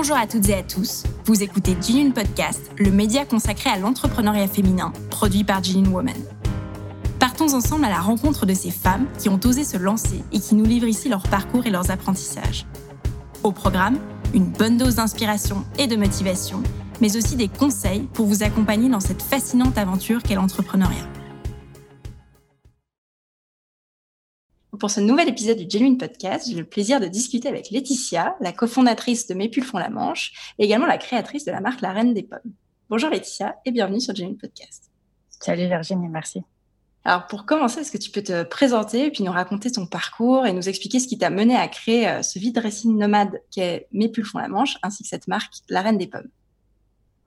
Bonjour à toutes et à tous. Vous écoutez Jean Podcast, le média consacré à l'entrepreneuriat féminin, produit par Jean Woman. Partons ensemble à la rencontre de ces femmes qui ont osé se lancer et qui nous livrent ici leur parcours et leurs apprentissages. Au programme, une bonne dose d'inspiration et de motivation, mais aussi des conseils pour vous accompagner dans cette fascinante aventure qu'est l'entrepreneuriat. Pour ce nouvel épisode du Genuine Podcast, j'ai le plaisir de discuter avec Laetitia, la cofondatrice de Mes Pulls font la manche, et également la créatrice de la marque La Reine des Pommes. Bonjour Laetitia et bienvenue sur Genuine Podcast. Salut Virginie, merci. Alors pour commencer, est-ce que tu peux te présenter et puis nous raconter ton parcours et nous expliquer ce qui t'a mené à créer euh, ce vide dressing nomade qu'est Mes Pulls font la manche, ainsi que cette marque La Reine des Pommes?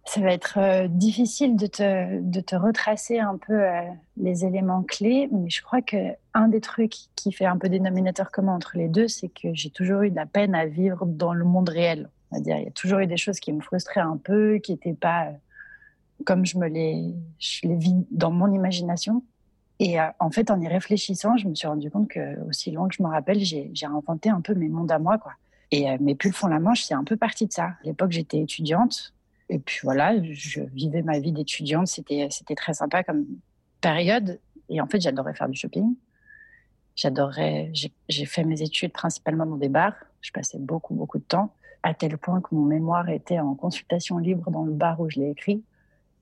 Ça va être euh, difficile de te, de te, retracer un peu euh, les éléments clés, mais je crois que un des trucs qui fait un peu dénominateur commun entre les deux, c'est que j'ai toujours eu de la peine à vivre dans le monde réel. On va dire, il y a toujours eu des choses qui me frustraient un peu, qui n'étaient pas euh, comme je me les, vis dans mon imagination. Et en fait, en y réfléchissant, je me suis rendu compte que, aussi loin que je me rappelle, j'ai inventé un peu mes mondes à moi, quoi. Et mes pulls font la manche, c'est un peu partie de ça. À l'époque, j'étais étudiante. Et puis voilà, je vivais ma vie d'étudiante. C'était, très sympa comme période. Et en fait, j'adorais faire du shopping. J'adorais, j'ai fait mes études principalement dans des bars. Je passais beaucoup, beaucoup de temps, à tel point que mon mémoire était en consultation libre dans le bar où je l'ai écrit.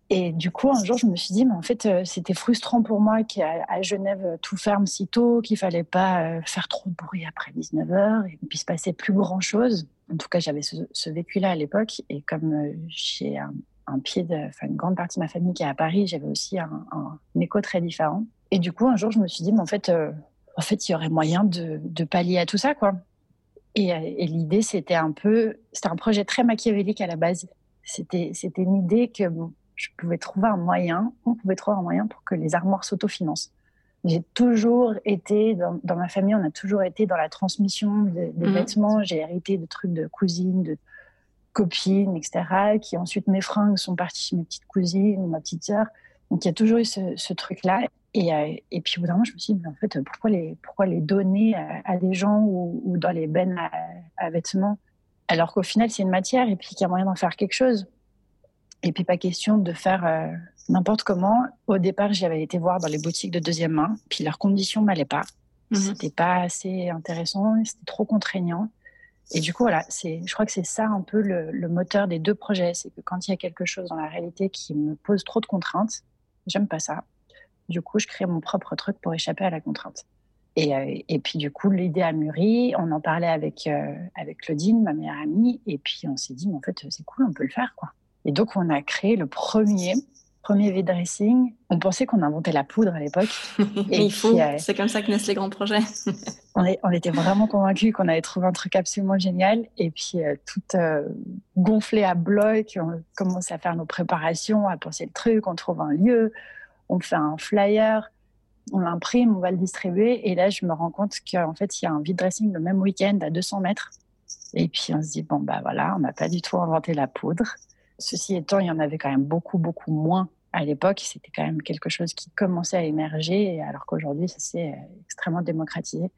Et du coup, un jour, je me suis dit, mais en fait, euh, c'était frustrant pour moi qu'à Genève, tout ferme si tôt, qu'il fallait pas euh, faire trop de bruit après 19h, et puis se passer plus grand-chose. En tout cas, j'avais ce, vécu-là à l'époque. Et comme euh, j'ai un, pied, enfin, une grande partie de ma famille qui est à Paris, j'avais aussi un, écho très différent. Et du coup, un jour, je me suis dit, mais en fait, en fait, il y aurait moyen de, pallier à tout ça, quoi. Et, et l'idée, c'était un peu, c'était un projet très machiavélique à la base. C'était, c'était une idée que je pouvais trouver un moyen, on pouvait trouver un moyen pour que les armoires s'autofinancent. J'ai toujours été, dans, ma famille, on a toujours été dans la transmission des, mhm. vêtements. J'ai hérité de trucs de cousines, de copines, etc. Qui ensuite, mes fringues sont parties chez mes petites cousines, ma petite sœur. Donc, il y a toujours eu ce, truc-là. Et, euh, et, puis, au bout d'un moment, je me suis dit, en fait, pourquoi les, pourquoi les donner à, des gens ou, dans les bennes à, à vêtements alors qu'au final, c'est une matière et puis qu'il y a moyen d'en faire quelque chose? Et puis pas question de faire euh, n'importe comment. Au départ, j'avais été voir dans les boutiques de deuxième main, puis leurs conditions m'allaient pas. Mhm. C'était pas assez intéressant, c'était trop contraignant. Et du coup, voilà, c'est, je crois que c'est ça un peu le, le, moteur des deux projets. C'est que quand il y a quelque chose dans la réalité qui me pose trop de contraintes, j'aime pas ça. Du coup, je crée mon propre truc pour échapper à la contrainte. Et, euh, et puis, du coup, l'idée a mûri. On en parlait avec, euh, avec Claudine, ma meilleure amie. Et puis, on s'est dit, mais en fait, c'est cool, on peut le faire, quoi. Et donc, on a créé le premier, premier V-dressing. On pensait qu'on inventait la poudre à l'époque. Et il faut, euh, c'est comme ça que naissent les grands projets. on, est, on, était vraiment convaincus qu'on avait trouvé un truc absolument génial. Et puis, euh, tout euh, gonflé à bloc, on commence à faire nos préparations, à penser le truc, on trouve un lieu, on fait un flyer, on l'imprime, on va le distribuer. Et là, je me rends compte qu'en fait, il y a un vide-dressing le même week-end à 200 mètres. Et puis, on se dit, bon, bah voilà, on n'a pas du tout inventé la poudre. Ceci étant, il y en avait quand même beaucoup, beaucoup moins à l'époque. C'était quand même quelque chose qui commençait à émerger, alors qu'aujourd'hui, ça s'est euh, extrêmement démocratisé.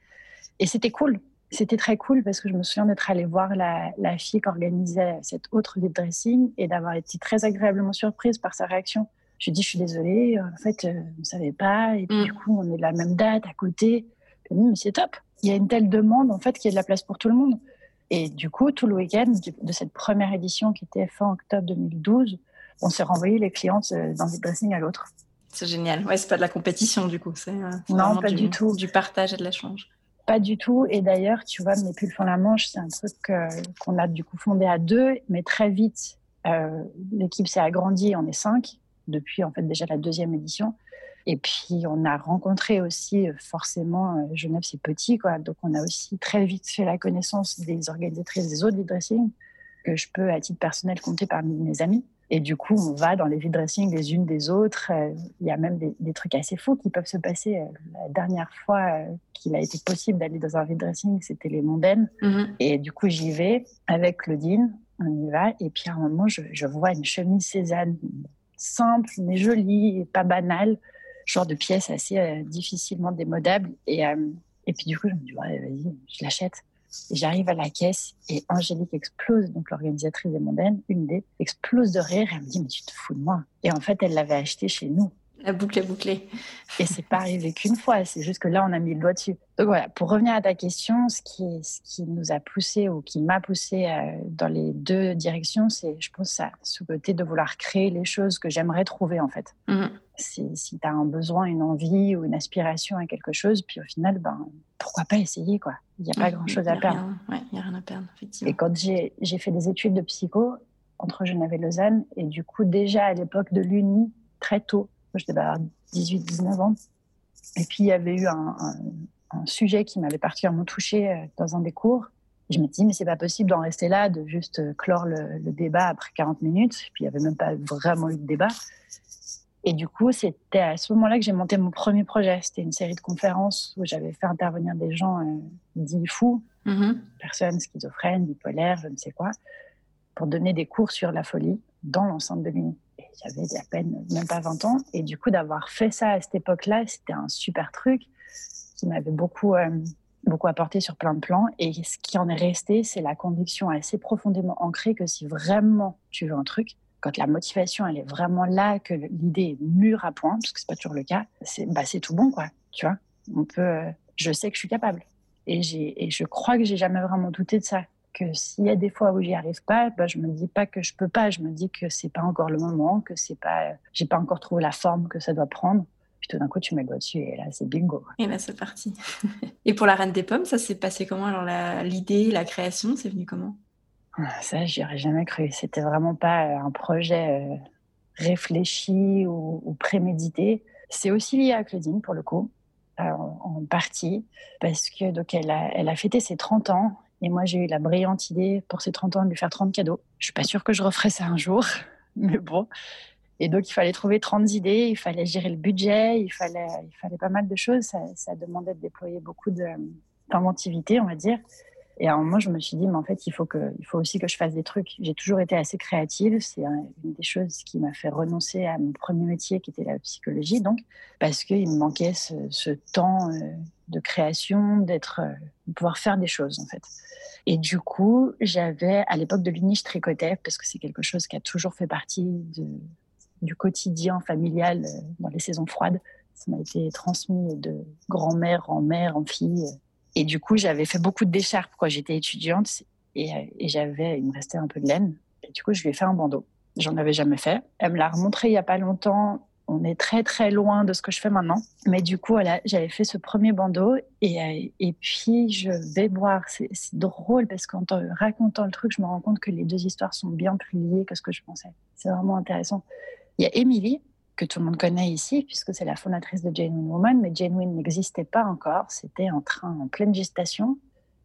Et c'était cool. C'était très cool parce que je me souviens d'être allée voir la, fille qui organisait cette autre vide dressing et d'avoir été très agréablement surprise par sa réaction. Je lui ai dit, je suis désolée, en fait, euh, on ne savait pas. Et puis, mm. du coup, on est de la même date à côté. mais c'est top. Il y a une telle demande, en fait, qu'il y a de la place pour tout le monde. Et du coup, tout le week-end de cette première édition qui était fin octobre 2012, on s'est renvoyé les clientes euh, d'un dressing à l'autre. C'est génial. Ouais, c'est pas de la compétition du coup, c'est euh, non pas du, tout du partage et de l'échange. Pas du tout. Et d'ailleurs, tu vois, mes pulls font la manche, c'est un truc euh, qu'on a du coup fondé à deux, mais très vite, l'équipe s'est agrandie. On est cinq depuis en fait déjà la deuxième édition. Et puis, on a rencontré aussi, euh, forcément, euh, Genève, c'est petit, quoi. Donc, on a aussi très vite fait la connaissance des organisatrices des autres vide dressing que je peux, à titre personnel, compter parmi mes amis. Et du coup, on va dans les vide dressing les unes des autres. Euh, il y a même des, trucs assez fous qui peuvent se passer. La dernière fois qu'il a été possible d'aller dans un vide dressing, c'était les mondaines. Mm-hmm. Et du coup, j'y vais avec Claudine. On y va. Et puis, à un moment, je, je vois une chemise Cézanne simple, mais jolie et pas banale genre de pièce assez euh, difficilement démodable. Et, euh, et puis du coup, je me dis, ouais, vas-y, je l'achète. J'arrive à la caisse et Angélique explose, donc l'organisatrice des mondaines, une des, explose de rire. Elle me dit, mais tu te fous de moi. Et en fait, elle l'avait acheté chez nous. La boucle est bouclée. Et c'est pas arrivé qu'une fois, c'est juste que là, on a mis le doigt dessus. Donc voilà, pour revenir à ta question, ce qui, ce qui nous a poussé ou qui m'a poussé euh, dans les deux directions, c'est, je pense, ça, ce côté de vouloir créer les choses que j'aimerais trouver, en fait. Mhm. Si, si tu as un besoin, une envie ou une aspiration à quelque chose, puis au final, ben, pourquoi pas essayer, quoi. Il n'y a pas grand-chose à perdre. Il n'y a rien à perdre, effectivement. Et quand j'ai, j'ai fait des études de psycho entre Genève et Lausanne, et du coup, déjà à l'époque de l'Uni, très tôt, je devais avoir 18-19 ans. Et puis, il y avait eu un, sujet qui m'avait particulièrement touché euh, dans un des cours. je me dis, mais c'est pas possible d'en rester là, de juste euh, clore le, débat après 40 minutes. Et puis, il n'y avait même pas vraiment eu de débat. Et du coup, c'était à ce moment-là que j'ai monté mon premier projet. C'était une série de conférences où j'avais fait intervenir des gens euh, dits fous, mm-hmm. personnes schizophrènes, bipolaires, je ne sais quoi, pour donner des cours sur la folie dans l'ensemble de l'Uni j'avais à peine même pas 20 ans. Et du coup, d'avoir fait ça à cette époque-là, c'était un super truc qui m'avait beaucoup, euh, beaucoup apporté sur plein de plans. Et ce qui en est resté, c'est la conviction assez profondément ancrée que si vraiment tu veux un truc, quand la motivation elle est vraiment là, que l'idée est mûre à point, parce que c'est pas toujours le cas, c'est bah, tout bon, quoi. Tu vois, on peut. Euh, je sais que je suis capable. Et, et je crois que j'ai jamais vraiment douté de ça que s'il y a des fois où j'y arrive pas, bah, je me dis pas que je peux pas, je me dis que c'est pas encore le moment, que c'est pas, j'ai pas encore trouvé la forme que ça doit prendre. Puis tout d'un coup, tu mets le doigt dessus et là, c'est bingo. Et là, c'est parti. et pour la Reine des Pommes, ça s'est passé comment? Alors, l'idée, la, création, c'est venu comment? Ah, Ça, j'y aurais jamais cru. C'était vraiment pas euh, un projet euh, réfléchi ou, prémédité. C'est aussi lié à Claudine, pour le coup. Euh, en, partie, parce que donc elle a, elle a fêté ses 30 ans et moi, j'ai eu la brillante idée pour ces 30 ans de lui faire 30 cadeaux. Je suis pas sûre que je referai ça un jour, mais bon. Et donc, il fallait trouver 30 idées, il fallait gérer le budget, il fallait, il fallait pas mal de choses. Ça, ça demandait de déployer beaucoup d'inventivité, on va dire. Et à un moment, je me suis dit, mais en fait, il faut, que, il faut aussi que je fasse des trucs. J'ai toujours été assez créative. C'est une des choses qui m'a fait renoncer à mon premier métier, qui était la psychologie, donc, parce qu'il me manquait ce, temps euh, de création, d'être, euh, de pouvoir faire des choses, en fait. Et du coup, j'avais, à l'époque de l'Uni, je parce que c'est quelque chose qui a toujours fait partie de, du quotidien familial euh, dans les saisons froides. Ça m'a été transmis de grand-mère en mère, en fille et du coup, j'avais fait beaucoup de décharpes quand j'étais étudiante et, et j'avais, il me restait un peu de laine. Et du coup, je lui ai fait un bandeau. J'en avais jamais fait. Elle me l'a remontré il y a pas longtemps. On est très très loin de ce que je fais maintenant. Mais du coup, j'avais fait ce premier bandeau et, euh, puis je vais boire. C'est drôle parce qu'en racontant le truc, je me rends compte que les deux histoires sont bien plus liées que ce que je pensais. C'est vraiment intéressant. Il y a Émilie, que tout le monde connaît ici, puisque c'est la fondatrice de Genuine Woman, mais Genuine n'existait pas encore, c'était en train, en pleine gestation.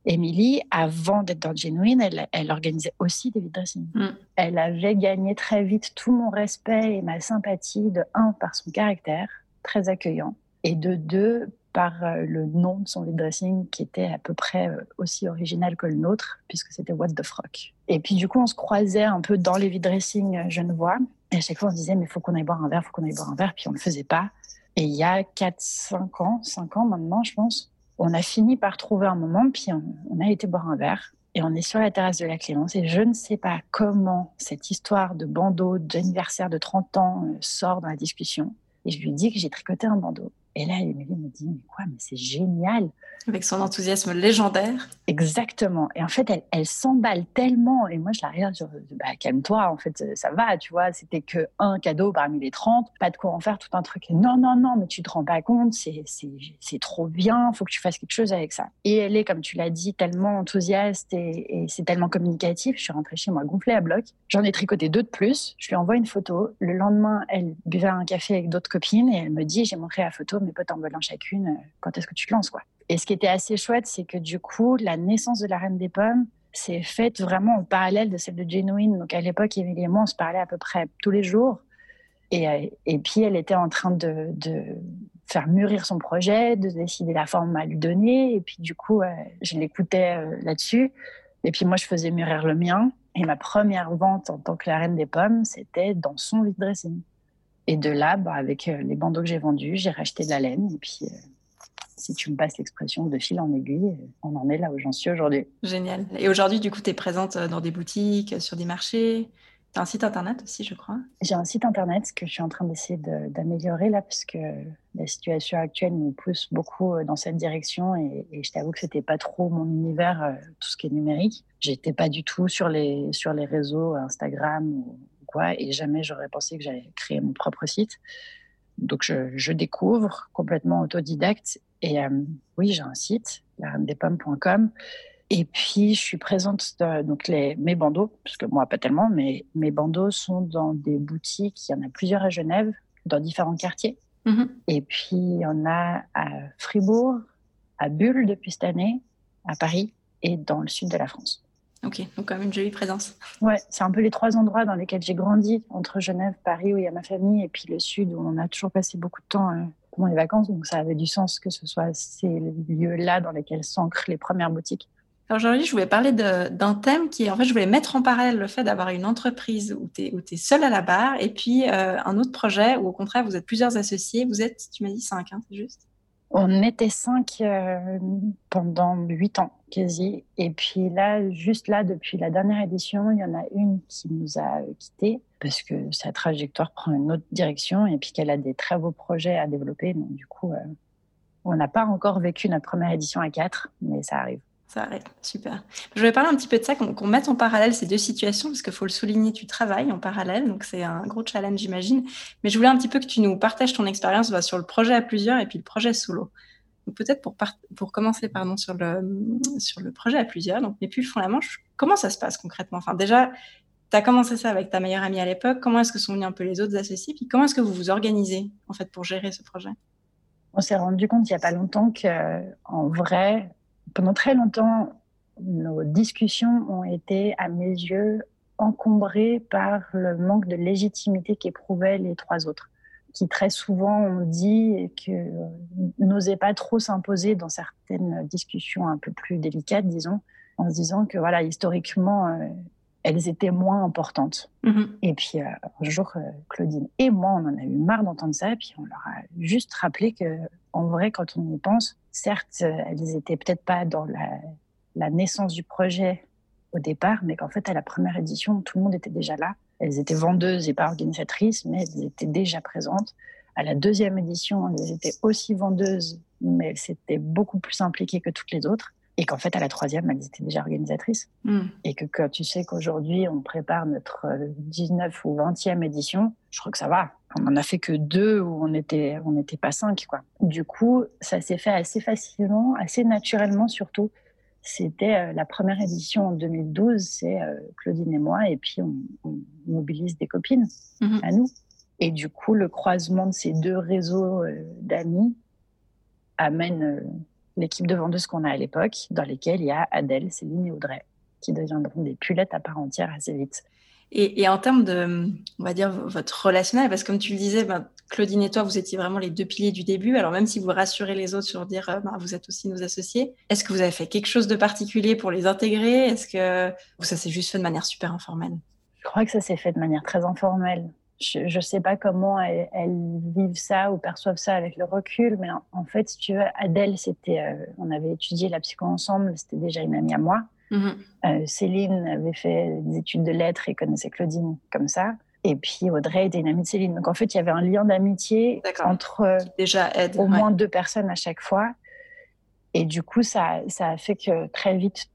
Émilie, avant d'être dans Genuine, elle, elle, organisait aussi des vide dressing. Mm. Elle avait gagné très vite tout mon respect et ma sympathie, de un, par son caractère, très accueillant, et de deux, par euh, le nom de son vide dressing qui était à peu près euh, aussi original que le nôtre, puisque c'était What the Frock. Et puis du coup, on se croisait un peu dans les vide dressing euh, genevois. Et à chaque fois, on se disait, mais il faut qu'on aille boire un verre, il faut qu'on aille boire un verre. Puis on ne le faisait pas. Et il y a 4, 5 ans, 5 ans maintenant, je pense, on a fini par trouver un moment, puis on, a été boire un verre. Et on est sur la terrasse de la Clémence. Et je ne sais pas comment cette histoire de bandeau d'anniversaire de 30 ans euh, sort dans la discussion. Et je lui dis que j'ai tricoté un bandeau. Et là, Émilie me dit, mais quoi, mais c'est génial. Avec son enthousiasme légendaire. Exactement. Et en fait, elle, elle s'emballe tellement. Et moi, je la regarde, je bah, calme-toi, en fait, ça va, tu vois. C'était que un cadeau parmi les 30, pas de quoi en faire tout un truc. non, non, non, mais tu te rends pas compte, c'est, c'est, trop bien, faut que tu fasses quelque chose avec ça. Et elle est, comme tu l'as dit, tellement enthousiaste et, et c'est tellement communicatif. Je suis rentrée chez moi gonflée à bloc. J'en ai tricoté deux de plus. Je lui envoie une photo. Le lendemain, elle buvait un café avec d'autres copines et elle me dit, j'ai montré la photo, mes potes en veulent chacune. Euh, quand est-ce que tu te lances, quoi? Et ce qui était assez chouette, c'est que du coup, la naissance de la Reine des Pommes s'est faite vraiment en parallèle de celle de Genuine. Donc à l'époque, Émilie et moi, on se parlait à peu près tous les jours. Et, euh, puis, elle était en train de, de, faire mûrir son projet, de décider la forme à lui donner. Et puis, du coup, euh, je l'écoutais là-dessus. Et puis, moi, je faisais mûrir le mien. Et ma première vente en tant que la reine des pommes, c'était dans son vide dressing. Et de là, bah, avec les bandeaux que j'ai vendus, j'ai racheté de la laine. Et puis, si tu me passes l'expression de fil en aiguille, on en est là où j'en suis aujourd'hui. Génial. Et aujourd'hui, du coup, tu es présente dans des boutiques, sur des marchés tu as un site internet aussi, je crois J'ai un site internet que je suis en train d'essayer d'améliorer là, parce que la situation actuelle nous pousse beaucoup euh, dans cette direction. Et, je t'avoue que c'était pas trop mon univers, euh, tout ce qui est numérique. J'étais pas du tout sur les, sur les réseaux Instagram ou quoi, et jamais j'aurais pensé que j'allais créer mon propre site. Donc je, découvre complètement autodidacte. Et euh, oui, j'ai un site, la-des-pommes.com. Et puis, je suis présente, donc les, mes bandeaux, parce que moi, pas tellement, mais mes bandeaux sont dans des boutiques. Il y en a plusieurs à Genève, dans différents quartiers. Mm-hmm. Et puis, il y en a à Fribourg, à Bulle depuis cette année, à Paris et dans le sud de la France. Ok, donc quand même une jolie présence. Ouais, c'est un peu les trois endroits dans lesquels j'ai grandi, entre Genève, Paris, où il y a ma famille, et puis le sud, où on a toujours passé beaucoup de temps euh, pendant les vacances. Donc ça avait du sens que ce soit ces lieux-là dans lesquels s'ancrent les premières boutiques. Aujourd'hui, je voulais parler d'un thème qui est, en fait, je voulais mettre en parallèle le fait d'avoir une entreprise où tu es, es seul à la barre et puis euh, un autre projet où, au contraire, vous êtes plusieurs associés. Vous êtes, tu m'as dit cinq, hein, c'est juste? On était cinq euh, pendant huit ans, quasi. Et puis là, juste là, depuis la dernière édition, il y en a une qui nous a quittés parce que sa trajectoire prend une autre direction et puis qu'elle a des très beaux projets à développer. Donc, du coup, euh, on n'a pas encore vécu notre première édition à quatre, mais ça arrive. Ça arrive, super. Je voulais parler un petit peu de ça, qu'on mette en parallèle ces deux situations, parce qu'il faut le souligner, tu travailles en parallèle, donc c'est un gros challenge, j'imagine. Mais je voulais un petit peu que tu nous partages ton expérience bah, sur le projet à plusieurs et puis le projet solo. Peut-être pour, pour commencer pardon, sur, le, sur le projet à plusieurs, donc mais plus le fond la manche, comment ça se passe concrètement? Enfin, Déjà, tu as commencé ça avec ta meilleure amie à l'époque, comment est-ce que sont venus un peu les autres associés, puis comment est-ce que vous vous organisez en fait pour gérer ce projet? On s'est rendu compte il n'y a pas longtemps qu'en vrai, pendant très longtemps, nos discussions ont été, à mes yeux, encombrées par le manque de légitimité qu'éprouvaient les trois autres, qui très souvent ont dit que euh, n'osaient pas trop s'imposer dans certaines discussions un peu plus délicates, disons, en se disant que voilà, historiquement, euh, elles étaient moins importantes. Mm-hmm. Et puis euh, un jour, Claudine et moi, on en a eu marre d'entendre ça, et puis on leur a juste rappelé que, en vrai, quand on y pense, certes, euh, elles étaient peut-être pas dans la, naissance du projet au départ, mais qu'en fait, à la première édition, tout le monde était déjà là. Elles étaient vendeuses et pas organisatrices, mais elles étaient déjà présentes. À la deuxième édition, elles étaient aussi vendeuses, mais elles s'étaient beaucoup plus impliquées que toutes les autres. Et qu'en fait, à la troisième, elles étaient déjà organisatrices. Hmm. Et que quand tu sais qu'aujourd'hui, on prépare notre 19 euh, ou 20e édition, je crois que ça va. On n'en a fait que deux où on n'était on était pas cinq. Quoi. Du coup, ça s'est fait assez facilement, assez naturellement surtout. C'était euh, la première édition en 2012, c'est euh, Claudine et moi, et puis on, mobilise des copines hmm. à nous. Et du coup, le croisement de ces deux réseaux d'amis amène l'équipe de vendeuses qu'on a à l'époque, dans lesquelles il y a Adèle, Céline et Audrey, qui deviendront des pulettes à part entière assez vite. Et, en termes de, on va dire, votre relationnel, parce que comme tu le disais, ben, Claudine et toi, vous étiez vraiment les deux piliers du début. Alors même si vous rassurez les autres sur dire, ben, vous êtes aussi nos associés, est-ce que vous avez fait quelque chose de particulier pour les intégrer? Est-ce que ça s'est juste fait de manière super informelle? Je crois que ça s'est fait de manière très informelle je ne sais pas comment elles, vivent ça ou perçoivent ça avec le recul, mais en, fait, si tu veux, Adèle, euh, on avait étudié la psycho ensemble, c'était déjà une amie à moi. Mm-hmm. Euh, Céline avait fait des études de lettres et connaissait Claudine comme ça. Et puis Audrey était une amie de Céline. Donc en fait, il y avait un lien d'amitié entre déjà aide, au moins deux personnes à chaque fois. Et du coup, ça, ça a fait que très vite,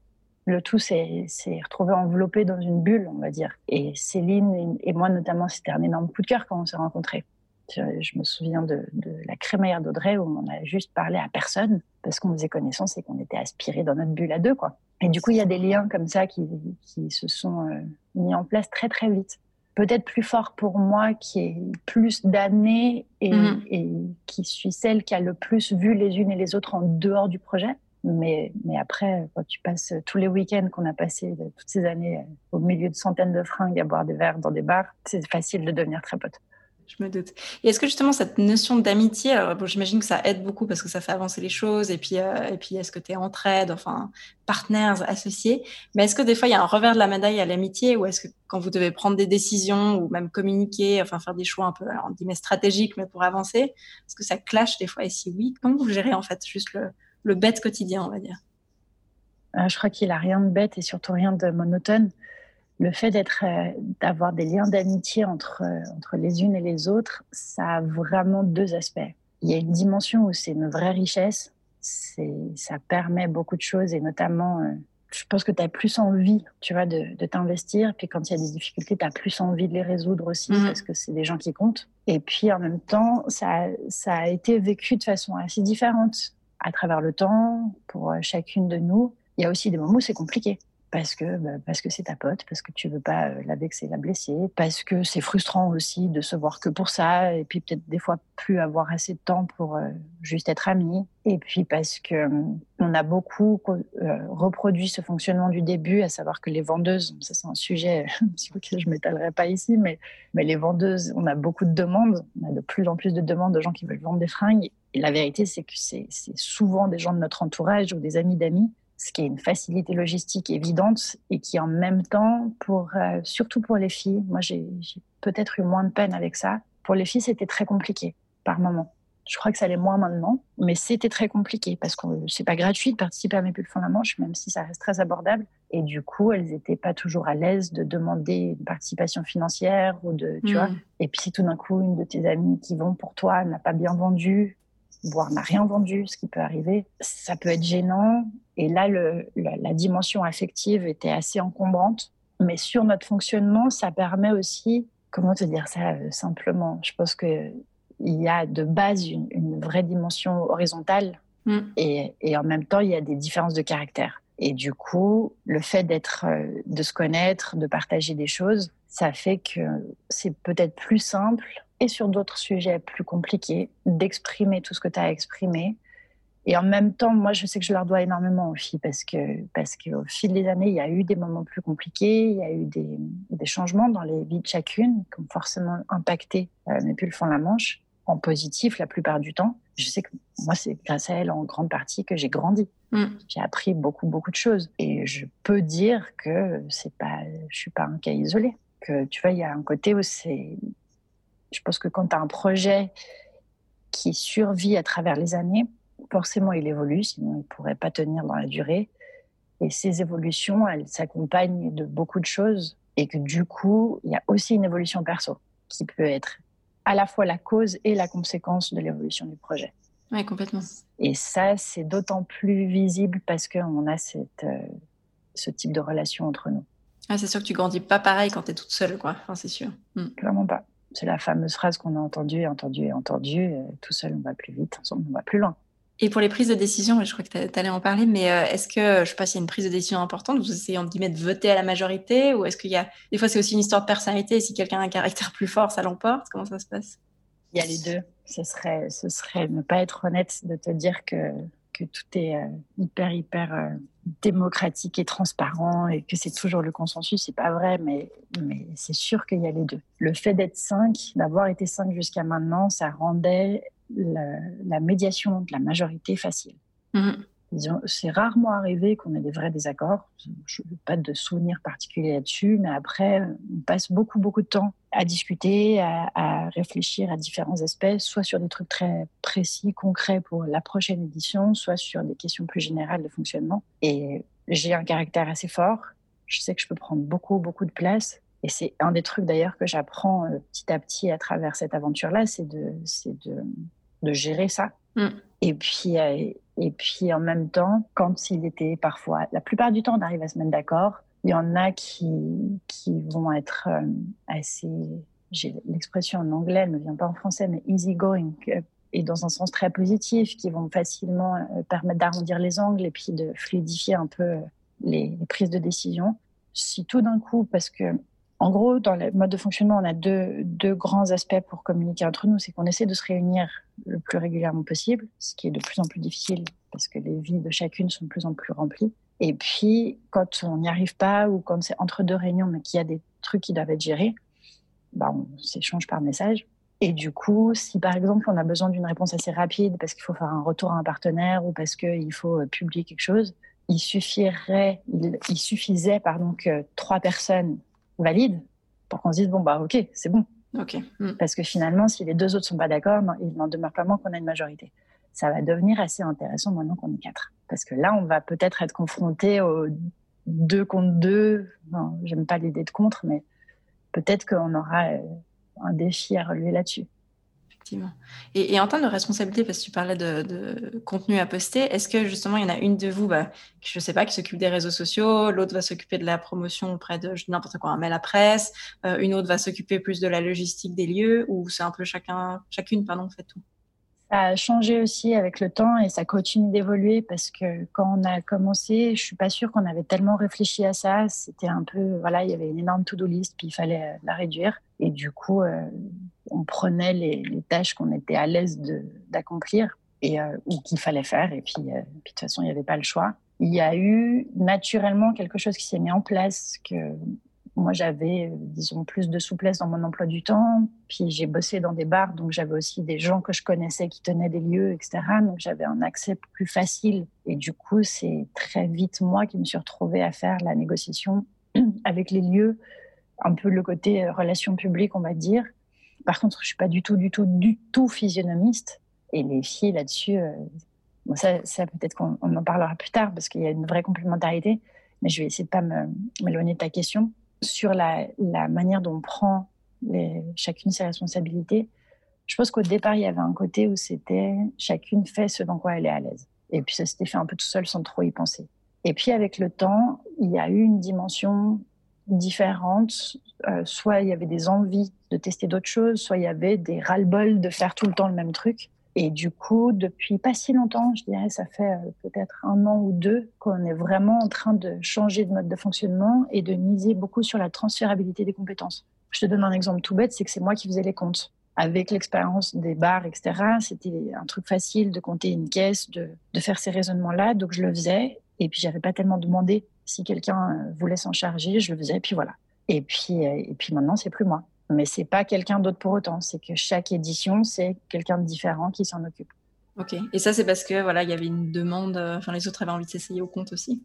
le tout s'est retrouvé enveloppé dans une bulle, on va dire. Et Céline et, moi notamment, c'était un énorme coup de cœur quand on s'est rencontrés. Je, me souviens de, la crémaillère d'Audrey où on a juste parlé à personne parce qu'on faisait connaissance et qu'on était aspirés dans notre bulle à deux, quoi. Et du coup, il y a des liens comme ça qui, se sont euh, mis en place très très vite. Peut-être plus fort pour moi qui ai plus d'années et, mm-hmm. et qui suis celle qui a le plus vu les unes et les autres en dehors du projet mais, mais après, quand tu passes tous les week-ends qu'on a passé toutes ces années euh, au milieu de centaines de fringues à boire des verres dans des bars, c'est facile de devenir très pote. Je me doute. Et est-ce que justement cette notion d'amitié, alors j'imagine que ça aide beaucoup parce que ça fait avancer les choses, et puis, euh, puis est-ce que tu es entraide, enfin, partenaires, associés, mais est-ce que des fois il y a un revers de la médaille à l'amitié, ou est-ce que quand vous devez prendre des décisions, ou même communiquer, enfin faire des choix un peu, alors on dit mais stratégiques, mais pour avancer, est-ce que ça clash des fois, et si oui, comment vous gérez en fait juste le, le bête quotidien, on va dire? Euh, Je crois qu'il a rien de bête et surtout rien de monotone le fait d'être, euh, d'avoir des liens d'amitié entre, euh, entre les unes et les autres, ça a vraiment deux aspects. Il y a une dimension où c'est une vraie richesse, c'est, ça permet beaucoup de choses et notamment, euh, je pense que tu as plus envie, tu vois, de, de t'investir. Puis quand il y a des difficultés, tu as plus envie de les résoudre aussi mmh. parce que c'est des gens qui comptent. Et puis en même temps, ça, ça a été vécu de façon assez différente à travers le temps pour chacune de nous. Il y a aussi des moments où c'est compliqué parce que bah, parce que c'est ta pote, parce que tu veux pas euh, la vexer, la blesser, parce que c'est frustrant aussi de se voir que pour ça, et puis peut-être des fois plus avoir assez de temps pour euh, juste être amis, et puis parce que euh, on a beaucoup reproduit ce fonctionnement du début, à savoir que les vendeuses, ça c'est un sujet sur lequel je m'étalerai pas ici, mais mais les vendeuses, on a beaucoup de demandes, on a de plus en plus de demandes de gens qui veulent vendre des fringues, et la vérité c'est que c'est souvent des gens de notre entourage ou des amis d'amis ce qui est une facilité logistique évidente et qui en même temps, pour, euh, surtout pour les filles, moi j'ai peut-être eu moins de peine avec ça. Pour les filles, c'était très compliqué par moment. Je crois que ça allait moins maintenant, mais c'était très compliqué parce que c'est pas gratuit de participer à mes pulls la manche, même si ça reste très abordable. Et du coup, elles n'étaient pas toujours à l'aise de demander une participation financière ou de, tu mmh. vois. Et puis, tout d'un coup, une de tes amies qui vont pour toi n'a pas bien vendu, voire n'a rien vendu, ce qui peut arriver, ça peut être gênant. Et là, le, la, dimension affective était assez encombrante. Mais sur notre fonctionnement, ça permet aussi, comment te dire ça euh, simplement Je pense qu'il y a de base une, vraie dimension horizontale mm. et, et, en même temps, il y a des différences de caractère. Et du coup, le fait d'être, euh, de se connaître, de partager des choses, ça fait que c'est peut-être plus simple et sur d'autres sujets plus compliqués, d'exprimer tout ce que tu as exprimé. Et en même temps, moi, je sais que je leur dois énormément aux filles parce que parce qu'au fil des années, il y a eu des moments plus compliqués, il y a eu des, des changements dans les vies de chacune qui ont forcément impacté euh, mes pulls font la manche en positif la plupart du temps. Je sais que moi, c'est grâce à elle en grande partie que j'ai grandi. Mm. J'ai appris beaucoup beaucoup de choses et je peux dire que c'est pas, je suis pas un cas isolé. Que tu vois, il y a un côté où c'est je pense que quand tu as un projet qui survit à travers les années, forcément il évolue, sinon il ne pourrait pas tenir dans la durée. Et ces évolutions, elles s'accompagnent de beaucoup de choses et que du coup, il y a aussi une évolution perso qui peut être à la fois la cause et la conséquence de l'évolution du projet. Oui, complètement. Et ça, c'est d'autant plus visible parce qu'on a cette, euh, ce type de relation entre nous. Ah, c'est sûr que tu grandis pas pareil quand tu es toute seule, quoi. Enfin, c'est sûr. Hmm. Clairement pas. C'est la fameuse phrase qu'on a entendue et entendue et entendue. tout seul, on va plus vite, ensemble, on va plus loin. Et pour les prises de décision, je crois que tu allais en parler, mais euh, est-ce que, je ne sais pas s'il y a une prise de décision importante, vous essayez entre guillemets de voter à la majorité, ou est-ce qu'il y a, des fois c'est aussi une histoire de personnalité, et si quelqu'un a un caractère plus fort, ça l'emporte Comment ça se passe? Il y a les deux. Ce serait, ce serait ne pas être honnête de te dire que que tout est euh, hyper, hyper euh, démocratique et transparent et que c'est toujours le consensus. C'est pas vrai, mais, mais c'est sûr qu'il y a les deux. Le fait d'être cinq, d'avoir été cinq jusqu'à maintenant, ça rendait la, médiation de la majorité facile. Mmh c'est rarement arrivé qu'on ait des vrais désaccords. Je n'ai pas de souvenir particulier là-dessus, mais après, on passe beaucoup, beaucoup de temps à discuter, à, réfléchir à différents aspects, soit sur des trucs très précis, concrets pour la prochaine édition, soit sur des questions plus générales de fonctionnement. Et j'ai un caractère assez fort. Je sais que je peux prendre beaucoup, beaucoup de place. Et c'est un des trucs d'ailleurs que j'apprends euh, petit à petit à travers cette aventure-là, c'est de, de, de gérer ça. Mm. Et puis, euh, et puis en même temps, quand il était parfois, la plupart du temps, on arrive à se mettre d'accord. Il y en a qui, qui vont être euh, assez, j'ai l'expression en anglais, elle ne vient pas en français, mais easy going, et dans un sens très positif, qui vont facilement permettre d'arrondir les angles et puis de fluidifier un peu les, les prises de décision. Si tout d'un coup, parce que en gros, dans le mode de fonctionnement, on a deux, deux grands aspects pour communiquer entre nous. C'est qu'on essaie de se réunir le plus régulièrement possible, ce qui est de plus en plus difficile parce que les vies de chacune sont de plus en plus remplies. Et puis, quand on n'y arrive pas ou quand c'est entre deux réunions mais qu'il y a des trucs qui doivent être gérés, bah, on s'échange par message. Et du coup, si par exemple on a besoin d'une réponse assez rapide parce qu'il faut faire un retour à un partenaire ou parce qu'il faut euh, publier quelque chose, il suffirait, il, suffisait pardon que trois personnes valident pour qu'on se dise bon bah ok c'est bon. Ok. Hmm. Parce que finalement, si les deux autres sont pas d'accord, il n'en demeure pas moins qu'on a une majorité. Ça va devenir assez intéressant maintenant qu'on est quatre, parce que là on va peut-être être confronté aux deux contre deux. Non, j'aime pas l'idée de contre, mais peut-être qu'on aura euh, un défi à relever là-dessus. Et, en termes de responsabilité, parce que tu parlais de, contenu à poster, est-ce que justement il y en a une de vous, bah, je ne sais pas, qui s'occupe des réseaux sociaux, l'autre va s'occuper de la promotion auprès de n'importe quoi, un mail à presse, euh, une autre va s'occuper plus de la logistique des lieux, ou c'est un peu chacun, chacune, pardon, fait tout? Ça a changé aussi avec le temps et ça continue d'évoluer parce que quand on a commencé, je suis pas sûre qu'on avait tellement réfléchi à ça. C'était un peu, voilà, il y avait une énorme to-do list, puis il fallait euh, la réduire. Et du coup, euh, on prenait les, tâches qu'on était à l'aise d'accomplir et euh, ou qu'il fallait faire. Et puis, puis de toute façon, il n'y avait pas le choix. Il y a eu naturellement quelque chose qui s'est mis en place que moi, j'avais, euh, disons, plus de souplesse dans mon emploi du temps. Puis j'ai bossé dans des bars, donc j'avais aussi des gens que je connaissais qui tenaient des lieux, etc. Donc j'avais un accès plus facile. Et du coup, c'est très vite moi qui me suis retrouvée à faire la négociation avec les lieux, un peu le côté euh, relations publiques, on va dire. Par contre, je suis pas du tout, du tout, du tout physionomiste. Et les filles là-dessus, euh, ça, ça peut-être qu'on en parlera plus tard parce qu'il y a une vraie complémentarité. Mais je vais essayer de pas m'éloigner de ta question sur la, manière dont on prend chacune ses responsabilités, je pense qu'au départ, il y avait un côté où c'était chacune fait ce dans quoi elle est à l'aise. Et puis ça s'était fait un peu tout seul sans trop y penser. Et puis avec le temps, il y a eu une dimension différente. Euh, soit il y avait des envies de tester d'autres choses, soit il y avait des ras-le-bol de faire tout le temps le même truc. Et du coup, depuis pas si longtemps, je dirais, ça fait euh, peut-être un an ou deux qu'on est vraiment en train de changer de mode de fonctionnement et de miser beaucoup sur la transférabilité des compétences. Je te donne un exemple tout bête, c'est que c'est moi qui faisais les comptes. Avec l'expérience des bars, etc., c'était un truc facile de compter une caisse, de, de faire ces raisonnements-là. Donc je le faisais. Et puis j'avais pas tellement demandé si quelqu'un euh, voulait s'en charger, je le faisais. Et puis voilà. Et puis, euh, et puis maintenant, c'est plus moi mais c'est pas quelqu'un d'autre pour autant. C'est que chaque édition, c'est quelqu'un de différent qui s'en occupe. Ok. Et ça, c'est parce que voilà, il y avait une demande. Euh, enfin, les autres avaient envie de s'essayer au compte aussi.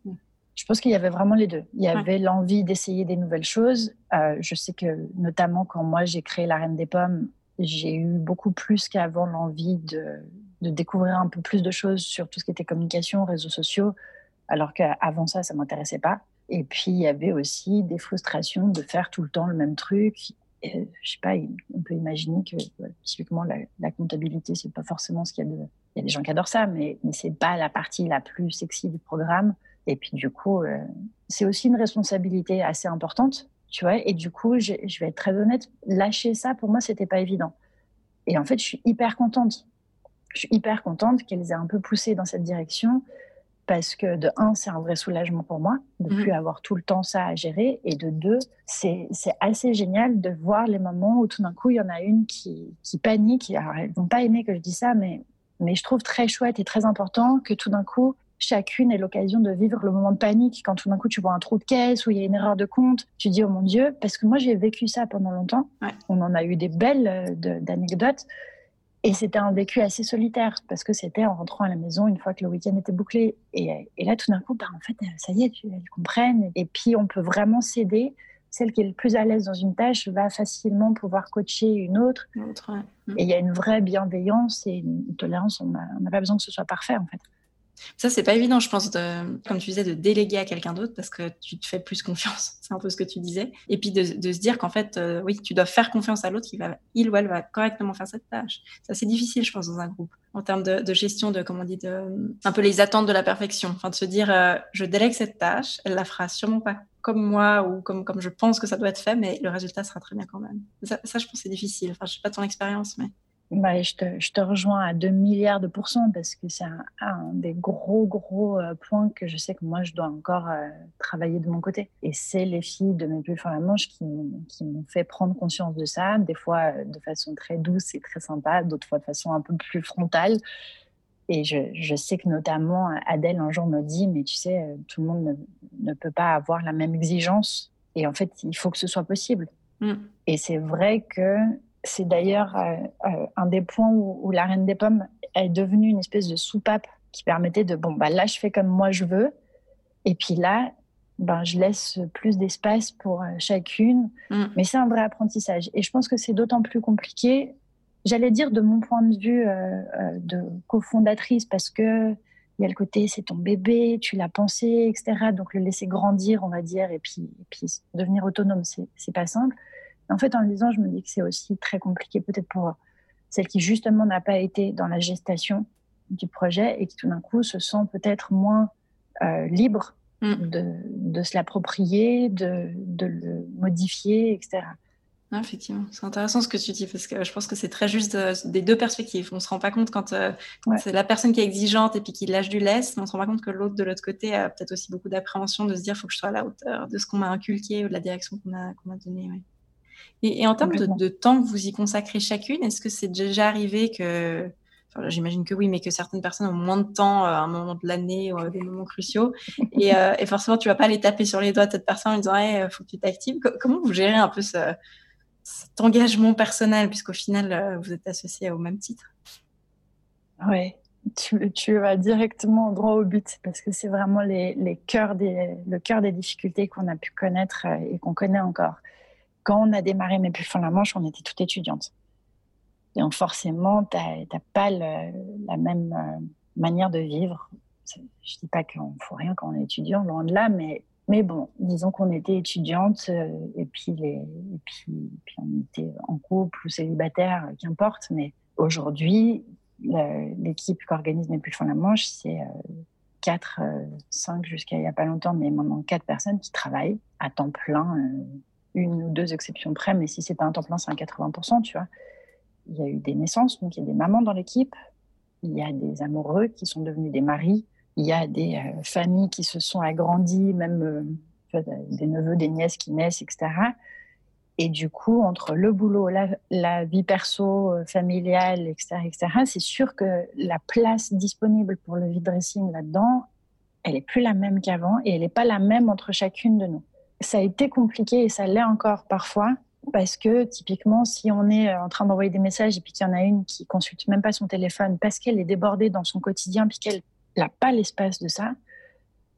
Je pense qu'il y avait vraiment les deux. Il y avait l'envie d'essayer des nouvelles choses. Euh, je sais que notamment quand moi j'ai créé la Reine des Pommes, j'ai eu beaucoup plus qu'avant l'envie de, de, découvrir un peu plus de choses sur tout ce qui était communication, réseaux sociaux, alors qu'avant ça, ça m'intéressait pas. Et puis il y avait aussi des frustrations de faire tout le temps le même truc je sais pas, on peut imaginer que typiquement la, la comptabilité, c'est pas forcément ce qu'il y a de. Il y a des gens qui adorent ça, mais, mais c'est pas la partie la plus sexy du programme. Et puis du coup, euh, c'est aussi une responsabilité assez importante, tu vois. Et du coup, je, je vais être très honnête, lâcher ça pour moi, c'était pas évident. Et en fait, je suis hyper contente. Je suis hyper contente qu'elles aient un peu poussé dans cette direction parce que de un, c'est un vrai soulagement pour moi de ne mhm. plus avoir tout le temps ça à gérer, et de deux, c'est assez génial de voir les moments où tout d'un coup il y en a une qui, qui panique. Alors elles vont pas aimer que je dise ça, mais mais je trouve très chouette et très important que tout d'un coup chacune ait l'occasion de vivre le moment de panique quand tout d'un coup tu vois un trou de caisse ou il y a une erreur de compte, tu dis oh mon dieu, parce que moi j'ai vécu ça pendant longtemps. On en a eu des belles euh, d'anecdotes. Et c'était un vécu assez solitaire parce que c'était en rentrant à la maison une fois que le week-end était bouclé. Et, et là, tout d'un coup, bah, en fait, ça y est, elles comprennent. Et puis, on peut vraiment s'aider. Celle qui est le plus à l'aise dans une tâche va facilement pouvoir coacher une autre. Et il y a une vraie bienveillance et une tolérance. On n'a pas besoin que ce soit parfait, en fait. Ça, c'est pas évident, je pense, comme tu disais, de déléguer à quelqu'un d'autre parce que tu te fais plus confiance. C'est un peu ce que tu disais. Et puis de, se dire qu'en fait, euh, oui, tu dois faire confiance à l'autre, il, va, il ou elle va correctement faire cette tâche. Ça, c'est difficile, je pense, dans un groupe. En termes de, gestion de, comment on dit, un peu les attentes de la perfection. Enfin, de se dire, euh, je délègue cette tâche, elle la fera sûrement pas comme moi ou comme, comme je pense que ça doit être fait, mais le résultat sera très bien quand même. Ça, ça je pense, c'est difficile. Enfin, je sais pas ton expérience, mais. Bah, je, te, je, te, rejoins à 2 milliards de pourcents parce que c'est un, des gros, gros euh, points que je sais que moi, je dois encore euh, travailler de mon côté. Et c'est les filles de mes plus la manche qui, qui m'ont fait prendre conscience de ça, des fois euh, de façon très douce et très sympa, d'autres fois de façon un peu plus frontale. Et je, je, sais que notamment Adèle un jour me dit, mais tu sais, tout le monde ne, ne peut pas avoir la même exigence. Et en fait, il faut que ce soit possible. Mm. Et c'est vrai que C'est d'ailleurs un des points où, où, la Reine des Pommes est devenue une espèce de soupape qui permettait de, bon, bah là, je fais comme moi je veux. Et puis là, ben, je laisse plus d'espace pour euh, chacune. Mm. Mais c'est un vrai apprentissage. Et je pense que c'est d'autant plus compliqué, j'allais dire de mon point de vue euh, euh, de cofondatrice, parce que il y a le côté c'est ton bébé, tu l'as pensé, etc. Donc le laisser grandir, on va dire, et puis, et puis devenir autonome, c'est pas simple. En fait, en le disant, je me dis que c'est aussi très compliqué, peut-être pour celle qui justement n'a pas été dans la gestation du projet et qui tout d'un coup se sent peut-être moins libre Mm. de, de, se l'approprier, de, de, le modifier, etc. effectivement, c'est intéressant ce que tu dis parce que je pense que c'est très juste euh, des deux perspectives. On se rend pas compte quand, euh, c'est la personne qui est exigeante et puis qui lâche du lest, mais on se rend pas compte que l'autre de l'autre côté a peut-être aussi beaucoup d'appréhension de se dire faut que je sois à la hauteur de ce qu'on m'a inculqué ou de la direction qu'on a, qu'on a donnée. Et, et, en termes de, de, temps que vous y consacrez chacune, est-ce que c'est déjà arrivé que J'imagine que oui, mais que certaines personnes ont moins de temps euh, à un moment de l'année ou à des moments cruciaux. Et, euh, et, forcément, tu vas pas les taper sur les doigts de cette personne en disant il faut que tu t'actives. Comment vous gérez un peu ce, cet engagement personnel, puisqu'au final, euh, vous êtes associés au même titre? Oui, tu, tu, vas directement droit au but, parce que c'est vraiment les, les cœurs des, le cœur des difficultés qu'on a pu connaître et qu'on connaît encore. Quand on a démarré Mes font la Manche, on était toutes étudiantes. Donc forcément, tu n'as pas la même euh, manière de vivre. Je dis pas qu'on ne faut rien quand on est étudiant, loin de là, mais, mais bon, disons qu'on était étudiante euh, et, puis les, et puis, on était en couple ou célibataire, qu'importe. Mais aujourd'hui, l'équipe qui organise Mes Pulls la Manche, c'est 4, euh, 5 jusqu'à il n'y a pas longtemps, mais maintenant 4 personnes qui travaillent à temps plein, une ou deux exceptions près, mais si c'est pas un temps plein, c'est un 80%, tu vois il y a eu des naissances, donc il y a des mamans dans l'équipe, il y a des amoureux qui sont devenus des maris, il y a des euh, familles qui se sont agrandies, même euh, des neveux, des nièces qui naissent, etc. Et du coup, entre le boulot, la, vie perso, euh, familiale, etc., etc., c'est sûr que la place disponible pour le vide dressing là-dedans, elle est plus la même qu'avant et elle n'est pas la même entre chacune de nous. Ça a été compliqué et ça l'est encore parfois parce que typiquement, si on est euh, en train d'envoyer des messages et puis qu'il y en a une qui consulte même pas son téléphone parce qu'elle est débordée dans son quotidien puis qu'elle n'a pas l'espace de ça,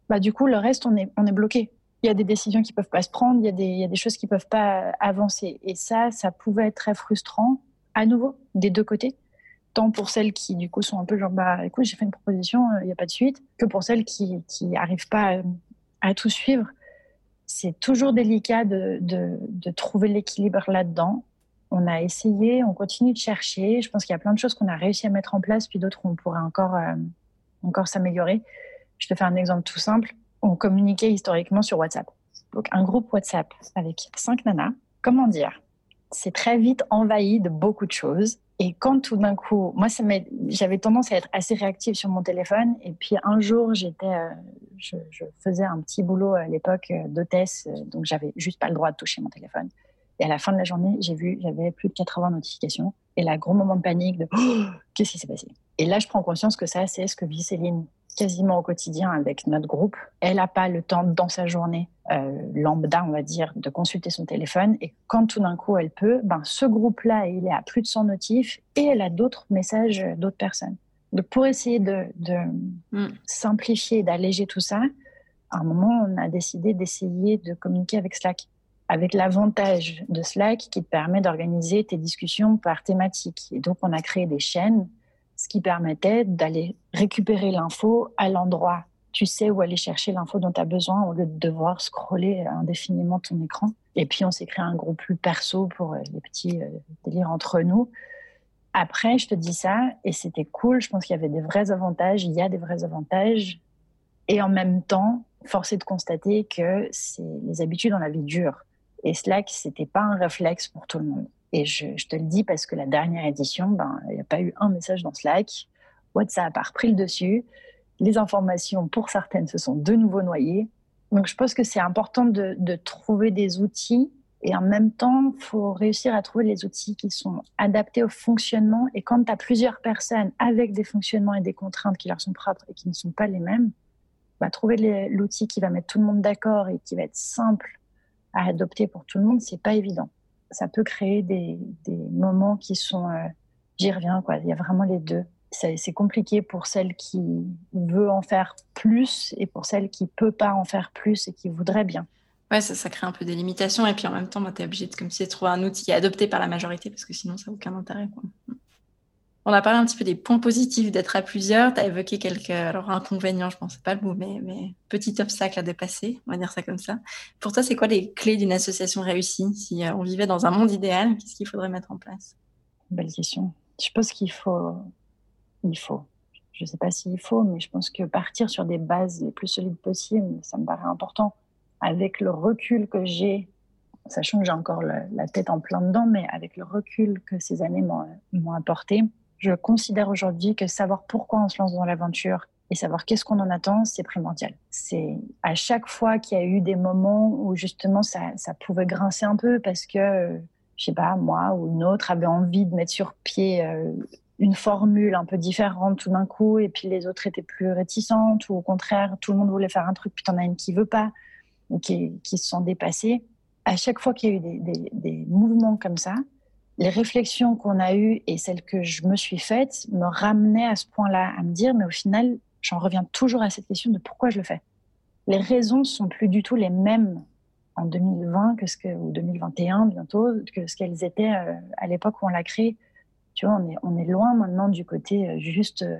bah du coup le reste on est on est bloqué. Il y a des décisions qui peuvent pas se prendre, il y a des il y a des choses qui peuvent pas avancer et ça ça pouvait être très frustrant à nouveau des deux côtés. Tant pour celles qui du coup sont un peu genre bah écoute j'ai fait une proposition euh, il n'y a pas de suite que pour celles qui qui pas à tout suivre c'est toujours délicat de, de, trouver l'équilibre là-dedans. On a essayé, on continue de chercher. Je pense qu'il y a plein de choses qu'on a réussi à mettre en place, puis d'autres où on pourrait encore, euh, encore s'améliorer. Je te fais un exemple tout simple. On communiquait historiquement sur WhatsApp. Donc un groupe WhatsApp avec cinq nanas. Comment dire? C'est très vite envahi de beaucoup de choses. Et quand tout d'un coup, moi, j'avais tendance à être assez réactive sur mon téléphone. Et puis un jour, j'étais, euh, je, faisais un petit boulot à l'époque euh, d'hôtesse, euh, donc j'avais juste pas le droit de toucher mon téléphone. Et à la fin de la journée, j'ai vu, j'avais plus de 80 notifications. Et là, gros moment de panique de qu'est-ce qui s'est passé? Et là, je prends conscience que ça, c'est ce que vit Céline quasiment au quotidien avec notre groupe. Elle n'a pas le temps dans sa journée euh, lambda, on va dire, de consulter son téléphone. Et quand tout d'un coup elle peut, ben, ce groupe-là, il est à plus de 100 notifs et elle a d'autres messages d'autres personnes. Donc pour essayer de, de mm. simplifier, d'alléger tout ça, à un moment, on a décidé d'essayer de communiquer avec Slack. Avec l'avantage de Slack qui te permet d'organiser tes discussions par thématique. Et donc, on a créé des chaînes qui permettait d'aller récupérer l'info à l'endroit. Tu sais où aller chercher l'info dont tu as besoin au lieu de devoir scroller indéfiniment ton écran. Et puis, on s'est créé un groupe plus perso pour euh, les petits euh, délires entre nous. Après, je te dis ça, et c'était cool. Je pense qu'il y avait des vrais avantages. Il y a des vrais avantages. Et en même temps, force de constater que c'est les habitudes dans la vie dure. Et Slack, c'était pas un réflexe pour tout le monde. Et je, te le dis parce que la dernière édition, ben, il n'y a pas eu un message dans Slack. WhatsApp a repris le dessus. Les informations, pour certaines, se sont de nouveau noyées. Donc, je pense que c'est important de, de, trouver des outils et en même temps, il faut réussir à trouver les outils qui sont adaptés au fonctionnement. Et quand tu as plusieurs personnes avec des fonctionnements et des contraintes qui leur sont propres et qui ne sont pas les mêmes, bah, trouver l'outil qui va mettre tout le monde d'accord et qui va être simple à adopter pour tout le monde, c'est pas évident. Ça peut créer des, moments qui sont, euh, j'y reviens quoi. Il y a vraiment les deux. C'est compliqué pour celle qui veut en faire plus et pour celle qui peut pas en faire plus et qui voudrait bien. Ouais, ça, ça crée un peu des limitations et puis en même temps, bah, tu es obligé de, comme si trouver un outil adopté par la majorité parce que sinon, ça n'a aucun intérêt. Quoi. On a parlé un petit peu des points positifs d'être à plusieurs. Tu as évoqué quelques inconvénients, je pense, pas le mot, mais, mais petit obstacle à dépasser, on va dire ça comme ça. Pour toi, c'est quoi les clés d'une association réussie? Si euh, on vivait dans un monde idéal, qu'est-ce qu'il faudrait mettre en place? Belle question. Je pense qu'il faut. Il faut. Je ne sais pas s'il faut, mais je pense que partir sur des bases les plus solides possibles, ça me paraît important. Avec le recul que j'ai, sachant que j'ai encore la tête en plein dedans, mais avec le recul que ces années m'ont apporté, je considère aujourd'hui que savoir pourquoi on se lance dans l'aventure et savoir qu'est-ce qu'on en attend, c'est primordial. C'est à chaque fois qu'il y a eu des moments où justement ça, ça pouvait grincer un peu parce que, je sais pas, moi ou une autre avait envie de mettre sur pied euh, une formule un peu différente tout d'un coup et puis les autres étaient plus réticentes ou au contraire, tout le monde voulait faire un truc puis t'en as une qui veut pas ou qui, qui se sont dépassées. À chaque fois qu'il y a eu des, des, des mouvements comme ça, les réflexions qu'on a eues et celles que je me suis faites me ramenaient à ce point-là, à me dire, mais au final, j'en reviens toujours à cette question de pourquoi je le fais. Les raisons sont plus du tout les mêmes en 2020 que ce que, ou 2021 bientôt que ce qu'elles étaient euh, à l'époque où on l'a créé. Tu vois, on est, on est loin maintenant du côté euh, juste euh,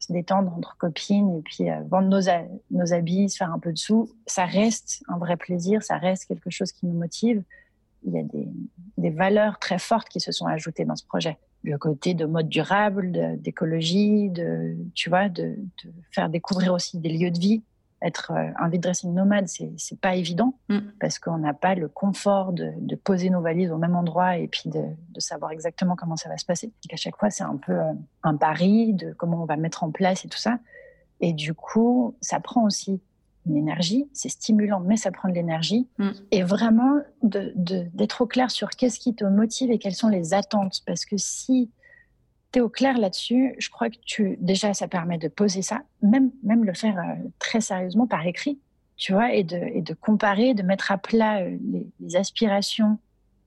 se détendre entre copines et puis vendre nos, nos habits, se faire un peu de sous. Ça reste un vrai plaisir, ça reste quelque chose qui nous motive il y a des, valeurs très fortes qui se sont ajoutées dans ce projet. Le côté de mode durable, d'écologie, de, tu vois, de, faire découvrir aussi des lieux de vie. Être euh, un vide dressing nomade, c'est pas évident mm. parce qu'on n'a pas le confort de, poser nos valises au même endroit et puis de, savoir exactement comment ça va se passer. À chaque fois, c'est un peu euh, un pari de comment on va mettre en place et tout ça. Et du coup, ça prend aussi une énergie, c'est stimulant, mais ça prend de l'énergie. Mm. Et vraiment d'être au clair sur qu'est-ce qui te motive et quelles sont les attentes. Parce que si tu es au clair là-dessus, je crois que tu, déjà, ça permet de poser ça, même, même le faire euh, très sérieusement par écrit, tu vois, et de, et de comparer, de mettre à plat euh, les, aspirations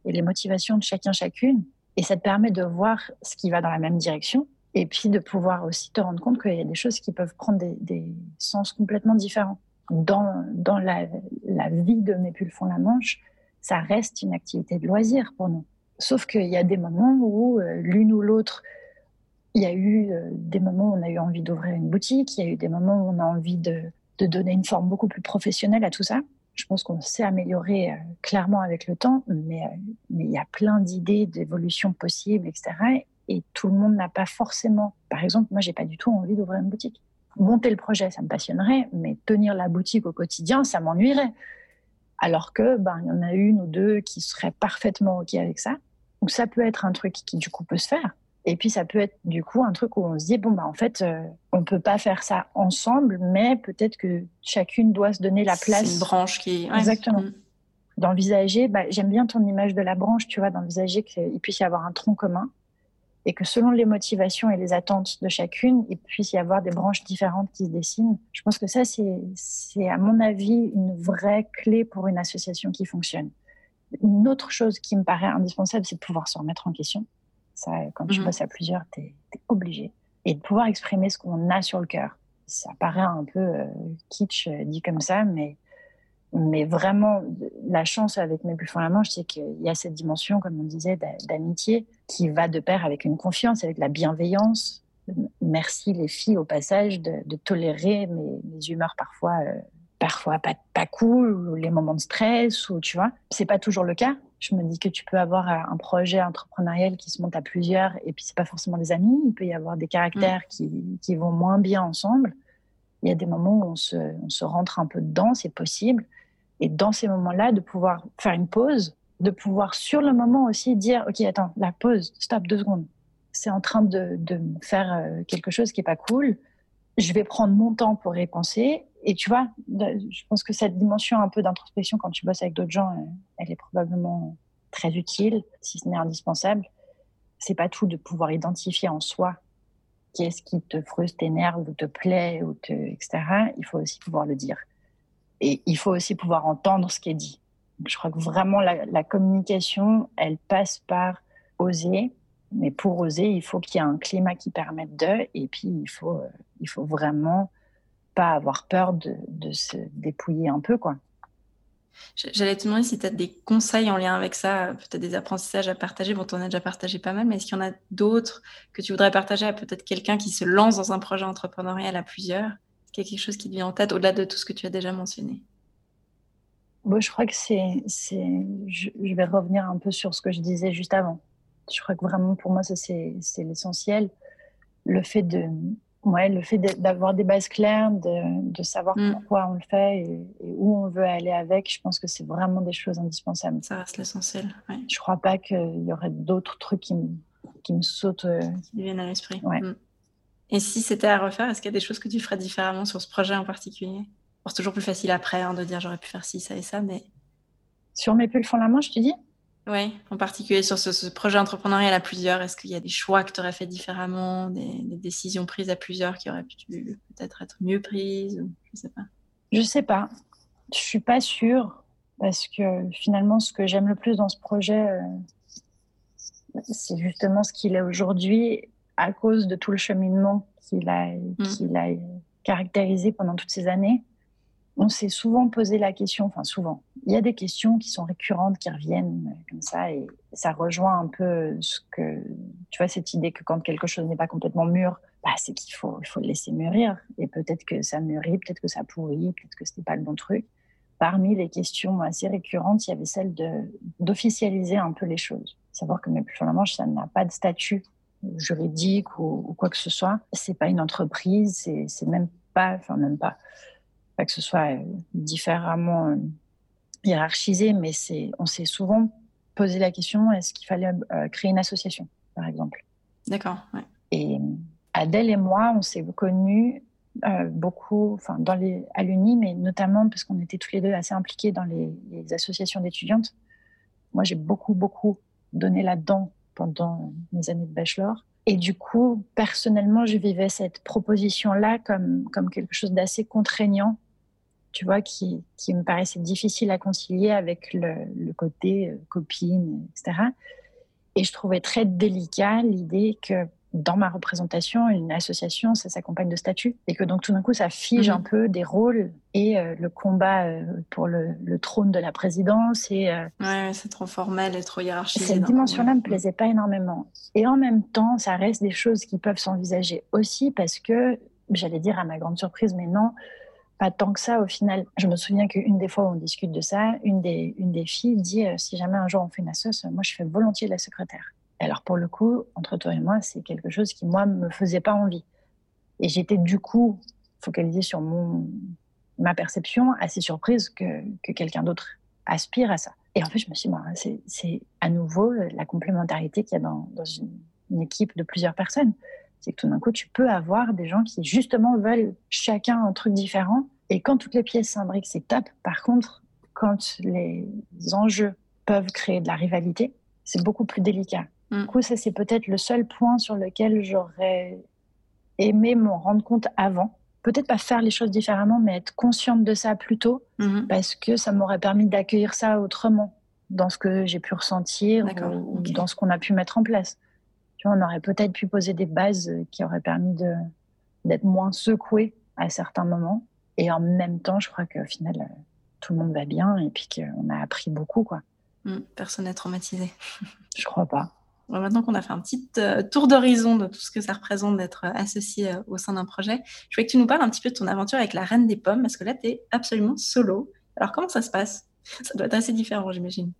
et les motivations de chacun, chacune. Et ça te permet de voir ce qui va dans la même direction. Et puis de pouvoir aussi te rendre compte qu'il y a des choses qui peuvent prendre des, des sens complètement différents dans, la, vie de Mes Pulls font la Manche, ça reste une activité de loisir pour nous. Sauf qu'il y a des moments où euh, l'une ou l'autre, il y a eu euh, des moments où on a eu envie d'ouvrir une boutique, il y a eu des moments où on a envie de, donner une forme beaucoup plus professionnelle à tout ça. Je pense qu'on s'est amélioré euh, clairement avec le temps, mais, mais il y a plein d'idées d'évolution possibles, etc. Et tout le monde n'a pas forcément. Par exemple, moi, j'ai pas du tout envie d'ouvrir une boutique monter le projet, ça me passionnerait, mais tenir la boutique au quotidien, ça m'ennuierait. Alors que, ben, il y en a une ou deux qui seraient parfaitement OK avec ça. Donc, ça peut être un truc qui, du coup, peut se faire. Et puis, ça peut être, du coup, un truc où on se dit, bon, ben, en fait, euh, on peut pas faire ça ensemble, mais peut-être que chacune doit se donner la place. C'est une branche qui. Exactement. Mm. D'envisager, bah, j'aime bien ton image de la branche, tu vois, d'envisager qu'il puisse y avoir un tronc commun et que selon les motivations et les attentes de chacune, il puisse y avoir des branches différentes qui se dessinent. Je pense que ça, c'est, à mon avis, une vraie clé pour une association qui fonctionne. Une autre chose qui me paraît indispensable, c'est de pouvoir se remettre en question. Ça, quand tu mhm. bosses à plusieurs, tu es, obligé. Et de pouvoir exprimer ce qu'on a sur le cœur. Ça paraît un peu euh, kitsch euh, dit comme ça, mais mais vraiment, la chance avec Mes Buffons la Manche, c'est qu'il y a cette dimension, comme on disait, d'amitié qui va de pair avec une confiance, avec la bienveillance. Merci les filles au passage de, tolérer mes, humeurs parfois, euh, parfois pas, pas cool, ou les moments de stress, ou tu vois. C'est pas toujours le cas. Je me dis que tu peux avoir un projet entrepreneurial qui se monte à plusieurs, et puis c'est pas forcément des amis. Il peut y avoir des caractères mm. qui, qui vont moins bien ensemble. Il y a des moments où on se, on se rentre un peu dedans, c'est possible. Et dans ces moments-là, de pouvoir faire une pause, de pouvoir sur le moment aussi dire, OK, attends, la pause, stop deux secondes. C'est en train de, de faire euh, quelque chose qui est pas cool. Je vais prendre mon temps pour y penser. Et tu vois, je pense que cette dimension un peu d'introspection quand tu bosses avec d'autres gens, euh, elle est probablement très utile, si ce n'est indispensable. C'est pas tout de pouvoir identifier en soi qu'est-ce qui te frustre, t'énerve ou te plaît, ou te, etc. Il faut aussi pouvoir le dire. Et il faut aussi pouvoir entendre ce qui est dit. Je crois que vraiment la, communication, elle passe par oser. Mais pour oser, il faut qu'il y ait un climat qui permette de. Et puis, il faut, euh, il faut vraiment pas avoir peur de, de se dépouiller un peu, quoi. J'allais te demander si tu as des conseils en lien avec ça, peut-être des apprentissages à partager. Bon, tu en as déjà partagé pas mal, mais est-ce qu'il y en a d'autres que tu voudrais partager à peut-être quelqu'un qui se lance dans un projet entrepreneurial à plusieurs? Est-ce qu'il y a quelque chose qui te vient en tête au-delà de tout ce que tu as déjà mentionné? Bon, Je crois que c'est. Je, je vais revenir un peu sur ce que je disais juste avant. Je crois que vraiment, pour moi, ça, c'est l'essentiel. Le fait de, Ouais, le fait d'avoir des bases claires, de, de savoir mm. pourquoi on le fait et, où on veut aller avec, je pense que c'est vraiment des choses indispensables. Ça reste l'essentiel. Ouais. Je crois pas qu'il y aurait d'autres trucs qui me, qui me sautent. Euh, qui viennent à l'esprit. Ouais. Mm. Et si c'était à refaire, est-ce qu'il y a des choses que tu ferais différemment sur ce projet en particulier? C'est toujours plus facile après hein, de dire j'aurais pu faire ci, ça et ça, mais. Sur mes pulls font la main, je te dis? Oui, en particulier sur ce, projet entrepreneurial à plusieurs, est-ce qu'il y a des choix que tu aurais fait différemment, des, décisions prises à plusieurs qui auraient pu peut-être être mieux prises Je ne sais pas? Je sais pas. Je suis pas sûre parce que finalement, ce que j'aime le plus dans ce projet, euh, c'est justement ce qu'il est aujourd'hui à cause de tout le cheminement qu'il a, mmh. qu'il a caractérisé pendant toutes ces années on s'est souvent posé la question, enfin souvent, il y a des questions qui sont récurrentes, qui reviennent euh, comme ça, et ça rejoint un peu ce que, tu vois, cette idée que quand quelque chose n'est pas complètement mûr, bah, c'est qu'il faut, il faut le laisser mûrir. Et peut-être que ça mûrit, peut-être que ça pourrit, peut-être que ce n'était pas le bon truc. Parmi les questions assez récurrentes, il y avait celle d'officialiser un peu les choses. Savoir que mais sur la Manche, ça n'a pas de statut juridique ou, ou, quoi que ce soit. C'est pas une entreprise, c'est même pas, enfin même pas que ce soit euh, différemment euh, hiérarchisé, mais c'est, on s'est souvent posé la question est-ce qu'il fallait euh, créer une association, par exemple? D'accord. Et Adèle et moi, on s'est connus beaucoup, enfin dans les à l'Uni, mais notamment parce qu'on était tous les deux assez impliqués dans les, les associations d'étudiantes. Moi, j'ai beaucoup beaucoup donné là-dedans pendant mes années de bachelor. Et du coup, personnellement, je vivais cette proposition-là comme, comme quelque chose d'assez contraignant tu vois, qui, qui me paraissait difficile à concilier avec le, le côté euh, copine, etc. Et je trouvais très délicat l'idée que dans ma représentation, une association, ça s'accompagne de statuts. Et que donc tout d'un coup, ça fige mhm. un peu des rôles et euh, le combat euh, pour le, le, trône de la présidence. Et, ouais, c'est trop formel et trop hiérarchisé. Cette dimension-là ne me plaisait pas énormément. Et en même temps, ça reste des choses qui peuvent s'envisager aussi parce que, j'allais dire à ma grande surprise, mais non, pas tant que ça au final. Je me souviens qu'une des fois où on discute de ça, une des, filles dit euh, si jamais un jour on fait une assoce, moi je fais volontiers la secrétaire. Alors pour le coup, entre toi et moi, c'est quelque chose qui moi me faisait pas envie. Et j'étais du coup focalisée sur mon, ma perception, assez surprise que, que quelqu'un d'autre aspire à ça. Et en fait, je me suis dit, c'est à nouveau la complémentarité qu'il y a dans, une équipe de plusieurs personnes c'est que tout d'un coup, tu peux avoir des gens qui justement veulent chacun un truc différent. Et quand toutes les pièces s'imbriquent, c'est top. Par contre, quand les enjeux peuvent créer de la rivalité, c'est beaucoup plus délicat. Mm. Du coup, ça, c'est peut-être le seul point sur lequel j'aurais aimé m'en rendre compte avant. Peut-être pas faire les choses différemment, mais être consciente de ça plus tôt, mm-hmm. parce que ça m'aurait permis d'accueillir ça autrement dans ce que j'ai pu ressentir ou, dans ce qu'on a pu mettre en place on aurait peut-être pu poser des bases qui auraient permis de, d'être moins secoué à certains moments. Et en même temps, je crois qu'au final, euh, tout le monde va bien et puis qu'on a appris beaucoup. Quoi. Mmh, personne n'est traumatisé. je crois pas. maintenant qu'on a fait un petit euh, tour d'horizon de tout ce que ça représente d'être euh, associé au sein d'un projet, je voulais que tu nous parles un petit peu de ton aventure avec la Reine des Pommes, parce que là, tu es absolument solo. Alors, comment ça se passe? Ça doit être assez différent, j'imagine.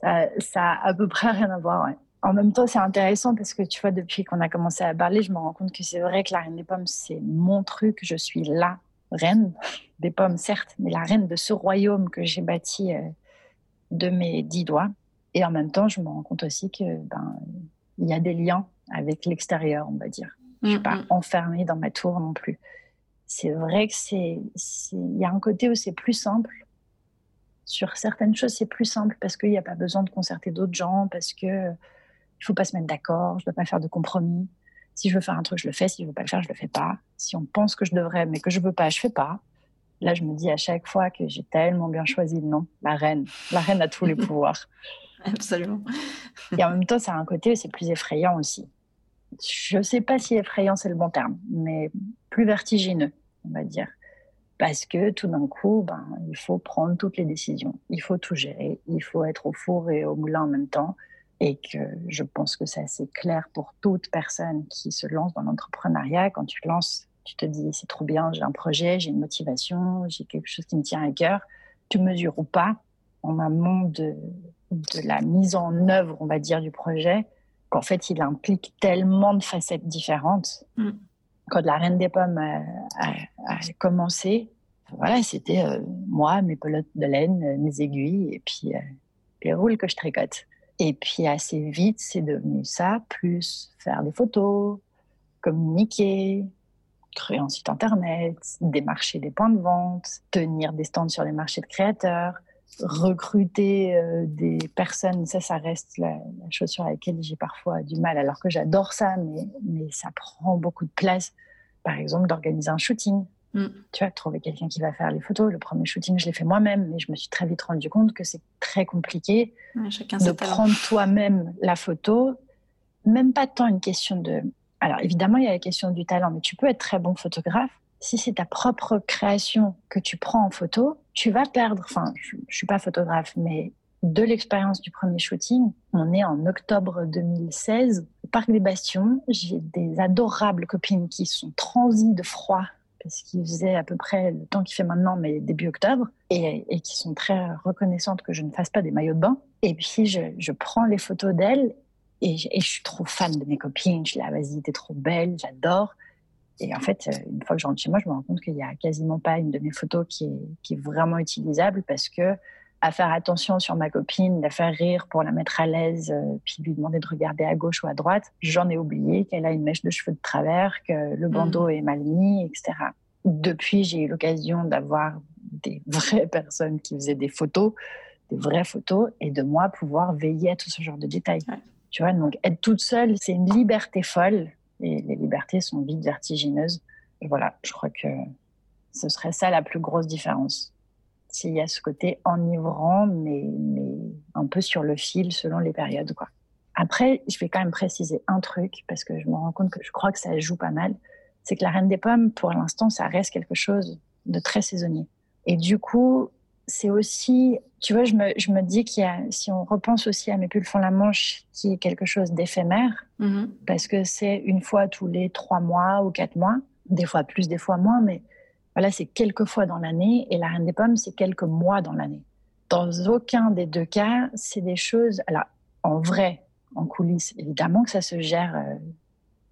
Ça, ça a à peu près rien à voir, ouais en même temps, c'est intéressant parce que tu vois, depuis qu'on a commencé à parler, je me rends compte que c'est vrai que la reine des pommes, c'est mon truc. Je suis la reine des pommes, certes, mais la reine de ce royaume que j'ai bâti euh, de mes dix doigts. Et en même temps, je me rends compte aussi que ben il y a des liens avec l'extérieur, on va dire. Je suis pas mm-hmm. enfermée dans ma tour non plus. C'est vrai que c'est, il y a un côté où c'est plus simple. Sur certaines choses, c'est plus simple parce qu'il n'y a pas besoin de concerter d'autres gens, parce que il faut pas se mettre d'accord, je ne dois pas faire de compromis. Si je veux faire un truc, je le fais. Si je veux pas le faire, je le fais pas. Si on pense que je devrais, mais que je veux pas, je fais pas. Là, je me dis à chaque fois que j'ai tellement bien choisi le nom, la reine. La reine a tous les pouvoirs. Absolument. Et en même temps, ça a un côté, c'est plus effrayant aussi. Je ne sais pas si effrayant c'est le bon terme, mais plus vertigineux, on va dire. Parce que tout d'un coup, ben, il faut prendre toutes les décisions, il faut tout gérer, il faut être au four et au moulin en même temps. Et que je pense que c'est assez clair pour toute personne qui se lance dans l'entrepreneuriat. Quand tu lances, tu te dis c'est trop bien, j'ai un projet, j'ai une motivation, j'ai quelque chose qui me tient à cœur. Tu mesures ou pas en amont de, de la mise en œuvre, on va dire, du projet, qu'en fait, il implique tellement de facettes différentes. Mm. Quand la Reine des Pommes a, commencé, voilà, c'était euh, moi, mes pelotes de laine, mes aiguilles et puis euh, les roules que je tricote. Et puis assez vite, c'est devenu ça, plus faire des photos, communiquer, créer un site internet, démarcher des points de vente, tenir des stands sur les marchés de créateurs, recruter euh, des personnes, ça, ça reste la, chose sur laquelle j'ai parfois du mal, alors que j'adore ça, mais, mais ça prend beaucoup de place. Par exemple, d'organiser un shooting. Mm. Tu vois, trouver quelqu'un qui va faire les photos. Le premier shooting, je l'ai fait moi-même, mais je me suis très vite rendu compte que c'est très compliqué de prendre toi-même la photo. Même pas tant une question de. Alors, évidemment, il y a la question du talent, mais tu peux être très bon photographe si c'est ta propre création que tu prends en photo, tu vas perdre, enfin, je, ne suis pas photographe, mais de l'expérience du premier shooting, on est en octobre 2016 au Parc des Bastions. J'ai des adorables copines qui sont transies de froid parce qu'il faisait à peu près le temps qu'il fait maintenant, mais début octobre, et, qui sont très reconnaissantes que je ne fasse pas des maillots de bain. Et puis, je, prends les photos d'elles et, je suis trop fan de mes copines. Je dis, ah, vas-y, t'es trop belle, j'adore. Et en fait, euh, une fois que je rentre chez moi, je me rends compte qu'il n'y a quasiment pas une de mes photos qui qui est vraiment utilisable parce que à faire attention sur ma copine, la faire rire pour la mettre à l'aise, euh, puis lui demander de regarder à gauche ou à droite, j'en ai oublié qu'elle a une mèche de cheveux de travers, que le bandeau mmh. est mal mis, etc. Depuis, j'ai eu l'occasion d'avoir des vraies personnes qui faisaient des photos, des vraies photos, et de moi pouvoir veiller à tout ce genre de détails. Tu vois, donc être toute seule, c'est une liberté folle et les libertés sont vite vertigineuses. Et voilà, je crois que ce serait ça la plus grosse différence. S'il y a ce côté enivrant, mais, mais un peu sur le fil selon les périodes. Quoi. Après, je vais quand même préciser un truc, parce que je me rends compte que je crois que ça joue pas mal. C'est que la Reine des Pommes, pour l'instant, ça reste quelque chose de très saisonnier. Et du coup, c'est aussi, tu vois, je me, je me dis qu'il y a, si on repense aussi à mes pulls font la manche, qui est quelque chose d'éphémère, mm-hmm. parce que c'est une fois tous les trois mois ou quatre mois, des fois plus, des fois moins, mais voilà, c'est quelques fois dans l'année, et la Reine des Pommes, c'est quelques mois dans l'année. Dans aucun des deux cas, c'est des choses, alors en vrai, en coulisses, évidemment que ça se gère euh,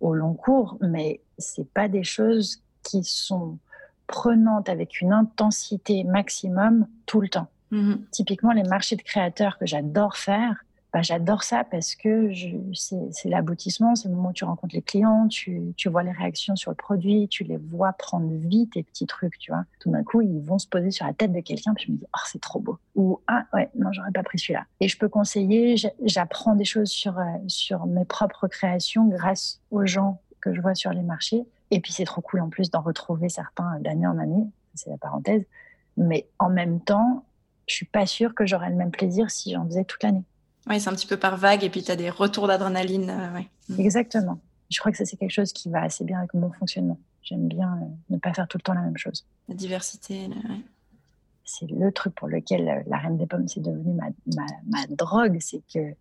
au long cours, mais c'est pas des choses qui sont prenante avec une intensité maximum tout le temps. Mhm. Typiquement, les marchés de créateurs que j'adore faire, bah, j'adore ça parce que c'est l'aboutissement, c'est le moment où tu rencontres les clients, tu, tu, vois les réactions sur le produit, tu les vois prendre vite tes petits trucs, tu vois. Tout d'un coup, ils vont se poser sur la tête de quelqu'un, puis je me dis, oh, c'est trop beau. Ou, ah, ouais, non, j'aurais pas pris celui-là. Et je peux conseiller, j'apprends des choses sur, euh, sur mes propres créations grâce aux gens que je vois sur les marchés. Et puis c'est trop cool en plus d'en retrouver certains d'année en année, c'est la parenthèse. Mais en même temps, je suis pas sûre que j'aurais le même plaisir si j'en faisais toute l'année. Oui, c'est un petit peu par vague et puis tu as des retours d'adrénaline. Euh, mm. Exactement. Je crois que ça, c'est quelque chose qui va assez bien avec mon fonctionnement. J'aime bien euh, ne pas faire tout le temps la même chose. La diversité. C'est le truc pour lequel euh, la Reine des Pommes, c'est devenu ma, ma, ma drogue. C'est que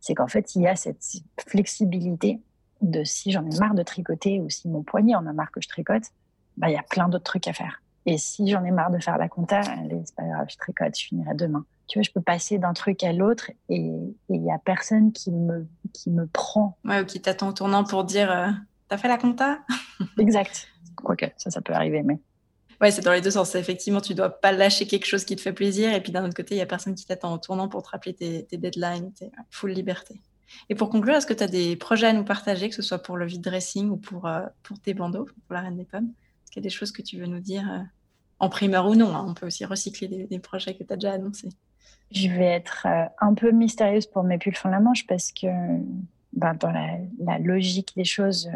c'est qu'en fait, il y a cette flexibilité de si j'en ai marre de tricoter ou si mon poignet en a marre que je tricote, bah, il y a plein d'autres trucs à faire. Et si j'en ai marre de faire la compta, allez, c'est pas grave, je tricote, je finirai demain. Tu vois, je peux passer d'un truc à l'autre et il y a personne qui me, qui me prend. Ouais, ou qui t'attend au tournant pour dire euh, T'as fait la compta? Exact. Quoique, ça, ça peut arriver, mais. Ouais, c'est dans les deux sens. Effectivement, tu dois pas lâcher quelque chose qui te fait plaisir. Et puis d'un autre côté, il y a personne qui t'attend au tournant pour te rappeler tes, tes deadlines, tes full liberté. Et pour conclure, est-ce que tu as des projets à nous partager, que ce soit pour le vide dressing ou pour, euh, pour tes bandeaux, pour la Reine des Pommes? Est-ce qu'il y a des choses que tu veux nous dire euh, en primeur ou non hein? On peut aussi recycler des, projets que tu as déjà annoncés. Je vais être euh, un peu mystérieuse pour mes pulls fond la manche parce que ben, dans la, logique des choses,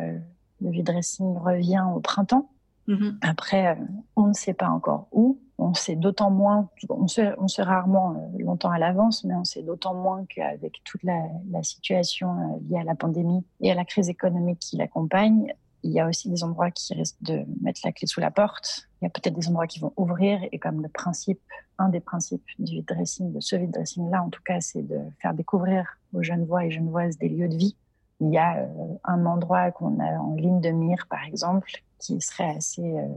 le vide dressing revient au printemps. Mhm. Après, euh, on ne sait pas encore où. On sait d'autant moins, on sait, on sait rarement euh, longtemps à l'avance, mais on sait d'autant moins qu'avec toute la, la, situation euh, liée à la pandémie et à la crise économique qui l'accompagne, il y a aussi des endroits qui risquent de mettre la clé sous la porte. Il y a peut-être des endroits qui vont ouvrir et comme le principe, un des principes du vide dressing, de ce vide dressing là, en tout cas, c'est de faire découvrir aux jeunes voix et jeunes voises des lieux de vie. Il y a un endroit qu'on a en ligne de mire, par exemple, qui serait assez, euh,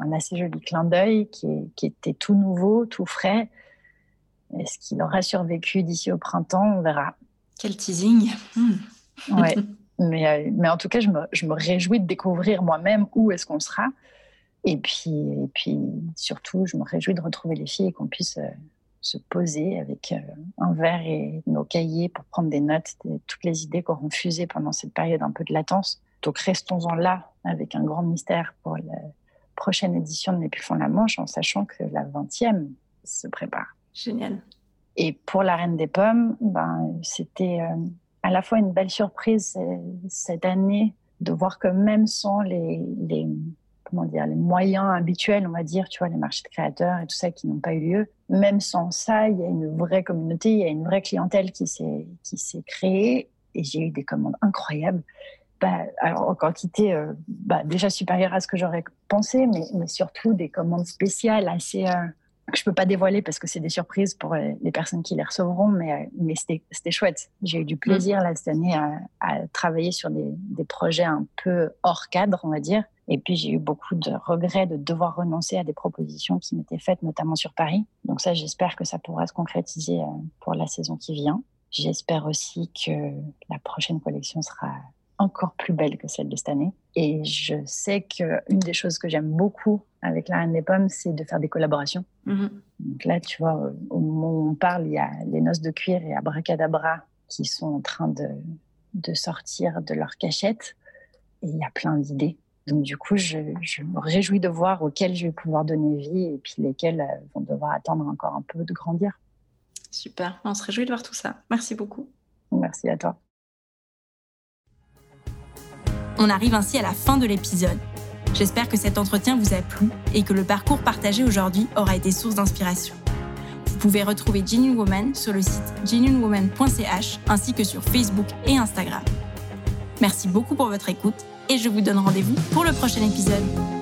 un assez joli clin d'œil, qui, qui, était tout nouveau, tout frais. Est-ce qu'il aura survécu d'ici au printemps? On verra. Quel teasing hmm. Ouais. mais, euh, mais en tout cas, je me, je me réjouis de découvrir moi-même où est-ce qu'on sera. Et puis, et puis, surtout, je me réjouis de retrouver les filles et qu'on puisse euh, se poser avec un verre et nos cahiers pour prendre des notes de toutes les idées qu'auront fusé pendant cette période un peu de latence. Donc restons-en là avec un grand mystère pour la prochaine édition de Mes font la Manche en sachant que la 20e se prépare. Génial. Et pour la Reine des Pommes, ben, c'était euh, à la fois une belle surprise euh, cette année de voir que même sans les, les, comment dire, les moyens habituels, on va dire, tu vois, les marchés de créateurs et tout ça qui n'ont pas eu lieu, même sans ça, il y a une vraie communauté, il y a une vraie clientèle qui s'est, qui s'est créée et j'ai eu des commandes incroyables. Bah, alors en quantité euh, bah, déjà supérieure à ce que j'aurais pensé, mais, mais, surtout des commandes spéciales assez euh, que je peux pas dévoiler parce que c'est des surprises pour euh, les personnes qui les recevront, mais, mais c'était chouette. J'ai eu du plaisir là cette année à, à travailler sur des, des, projets un peu hors cadre, on va dire. Et puis j'ai eu beaucoup de regrets de devoir renoncer à des propositions qui m'étaient faites, notamment sur Paris. Donc ça, j'espère que ça pourra se concrétiser pour la saison qui vient. J'espère aussi que la prochaine collection sera encore plus belle que celle de cette année. Et je sais qu'une des choses que j'aime beaucoup avec la Reine des Pommes, c'est de faire des collaborations. Mm-hmm. Donc là, tu vois, au moment où on parle, il y a les Noces de cuir et Abracadabra qui sont en train de, de sortir de leur cachette. Et il y a plein d'idées. Donc du coup, je, je, me réjouis de voir auxquelles je vais pouvoir donner vie et puis lesquelles euh, vont devoir attendre encore un peu de grandir. Super, on se réjouit de voir tout ça. Merci beaucoup. Merci à toi. On arrive ainsi à la fin de l'épisode. J'espère que cet entretien vous a plu et que le parcours partagé aujourd'hui aura été source d'inspiration. Vous pouvez retrouver Genuine Woman sur le site genuinewoman.ch ainsi que sur Facebook et Instagram. Merci beaucoup pour votre écoute et je vous donne rendez-vous pour le prochain épisode.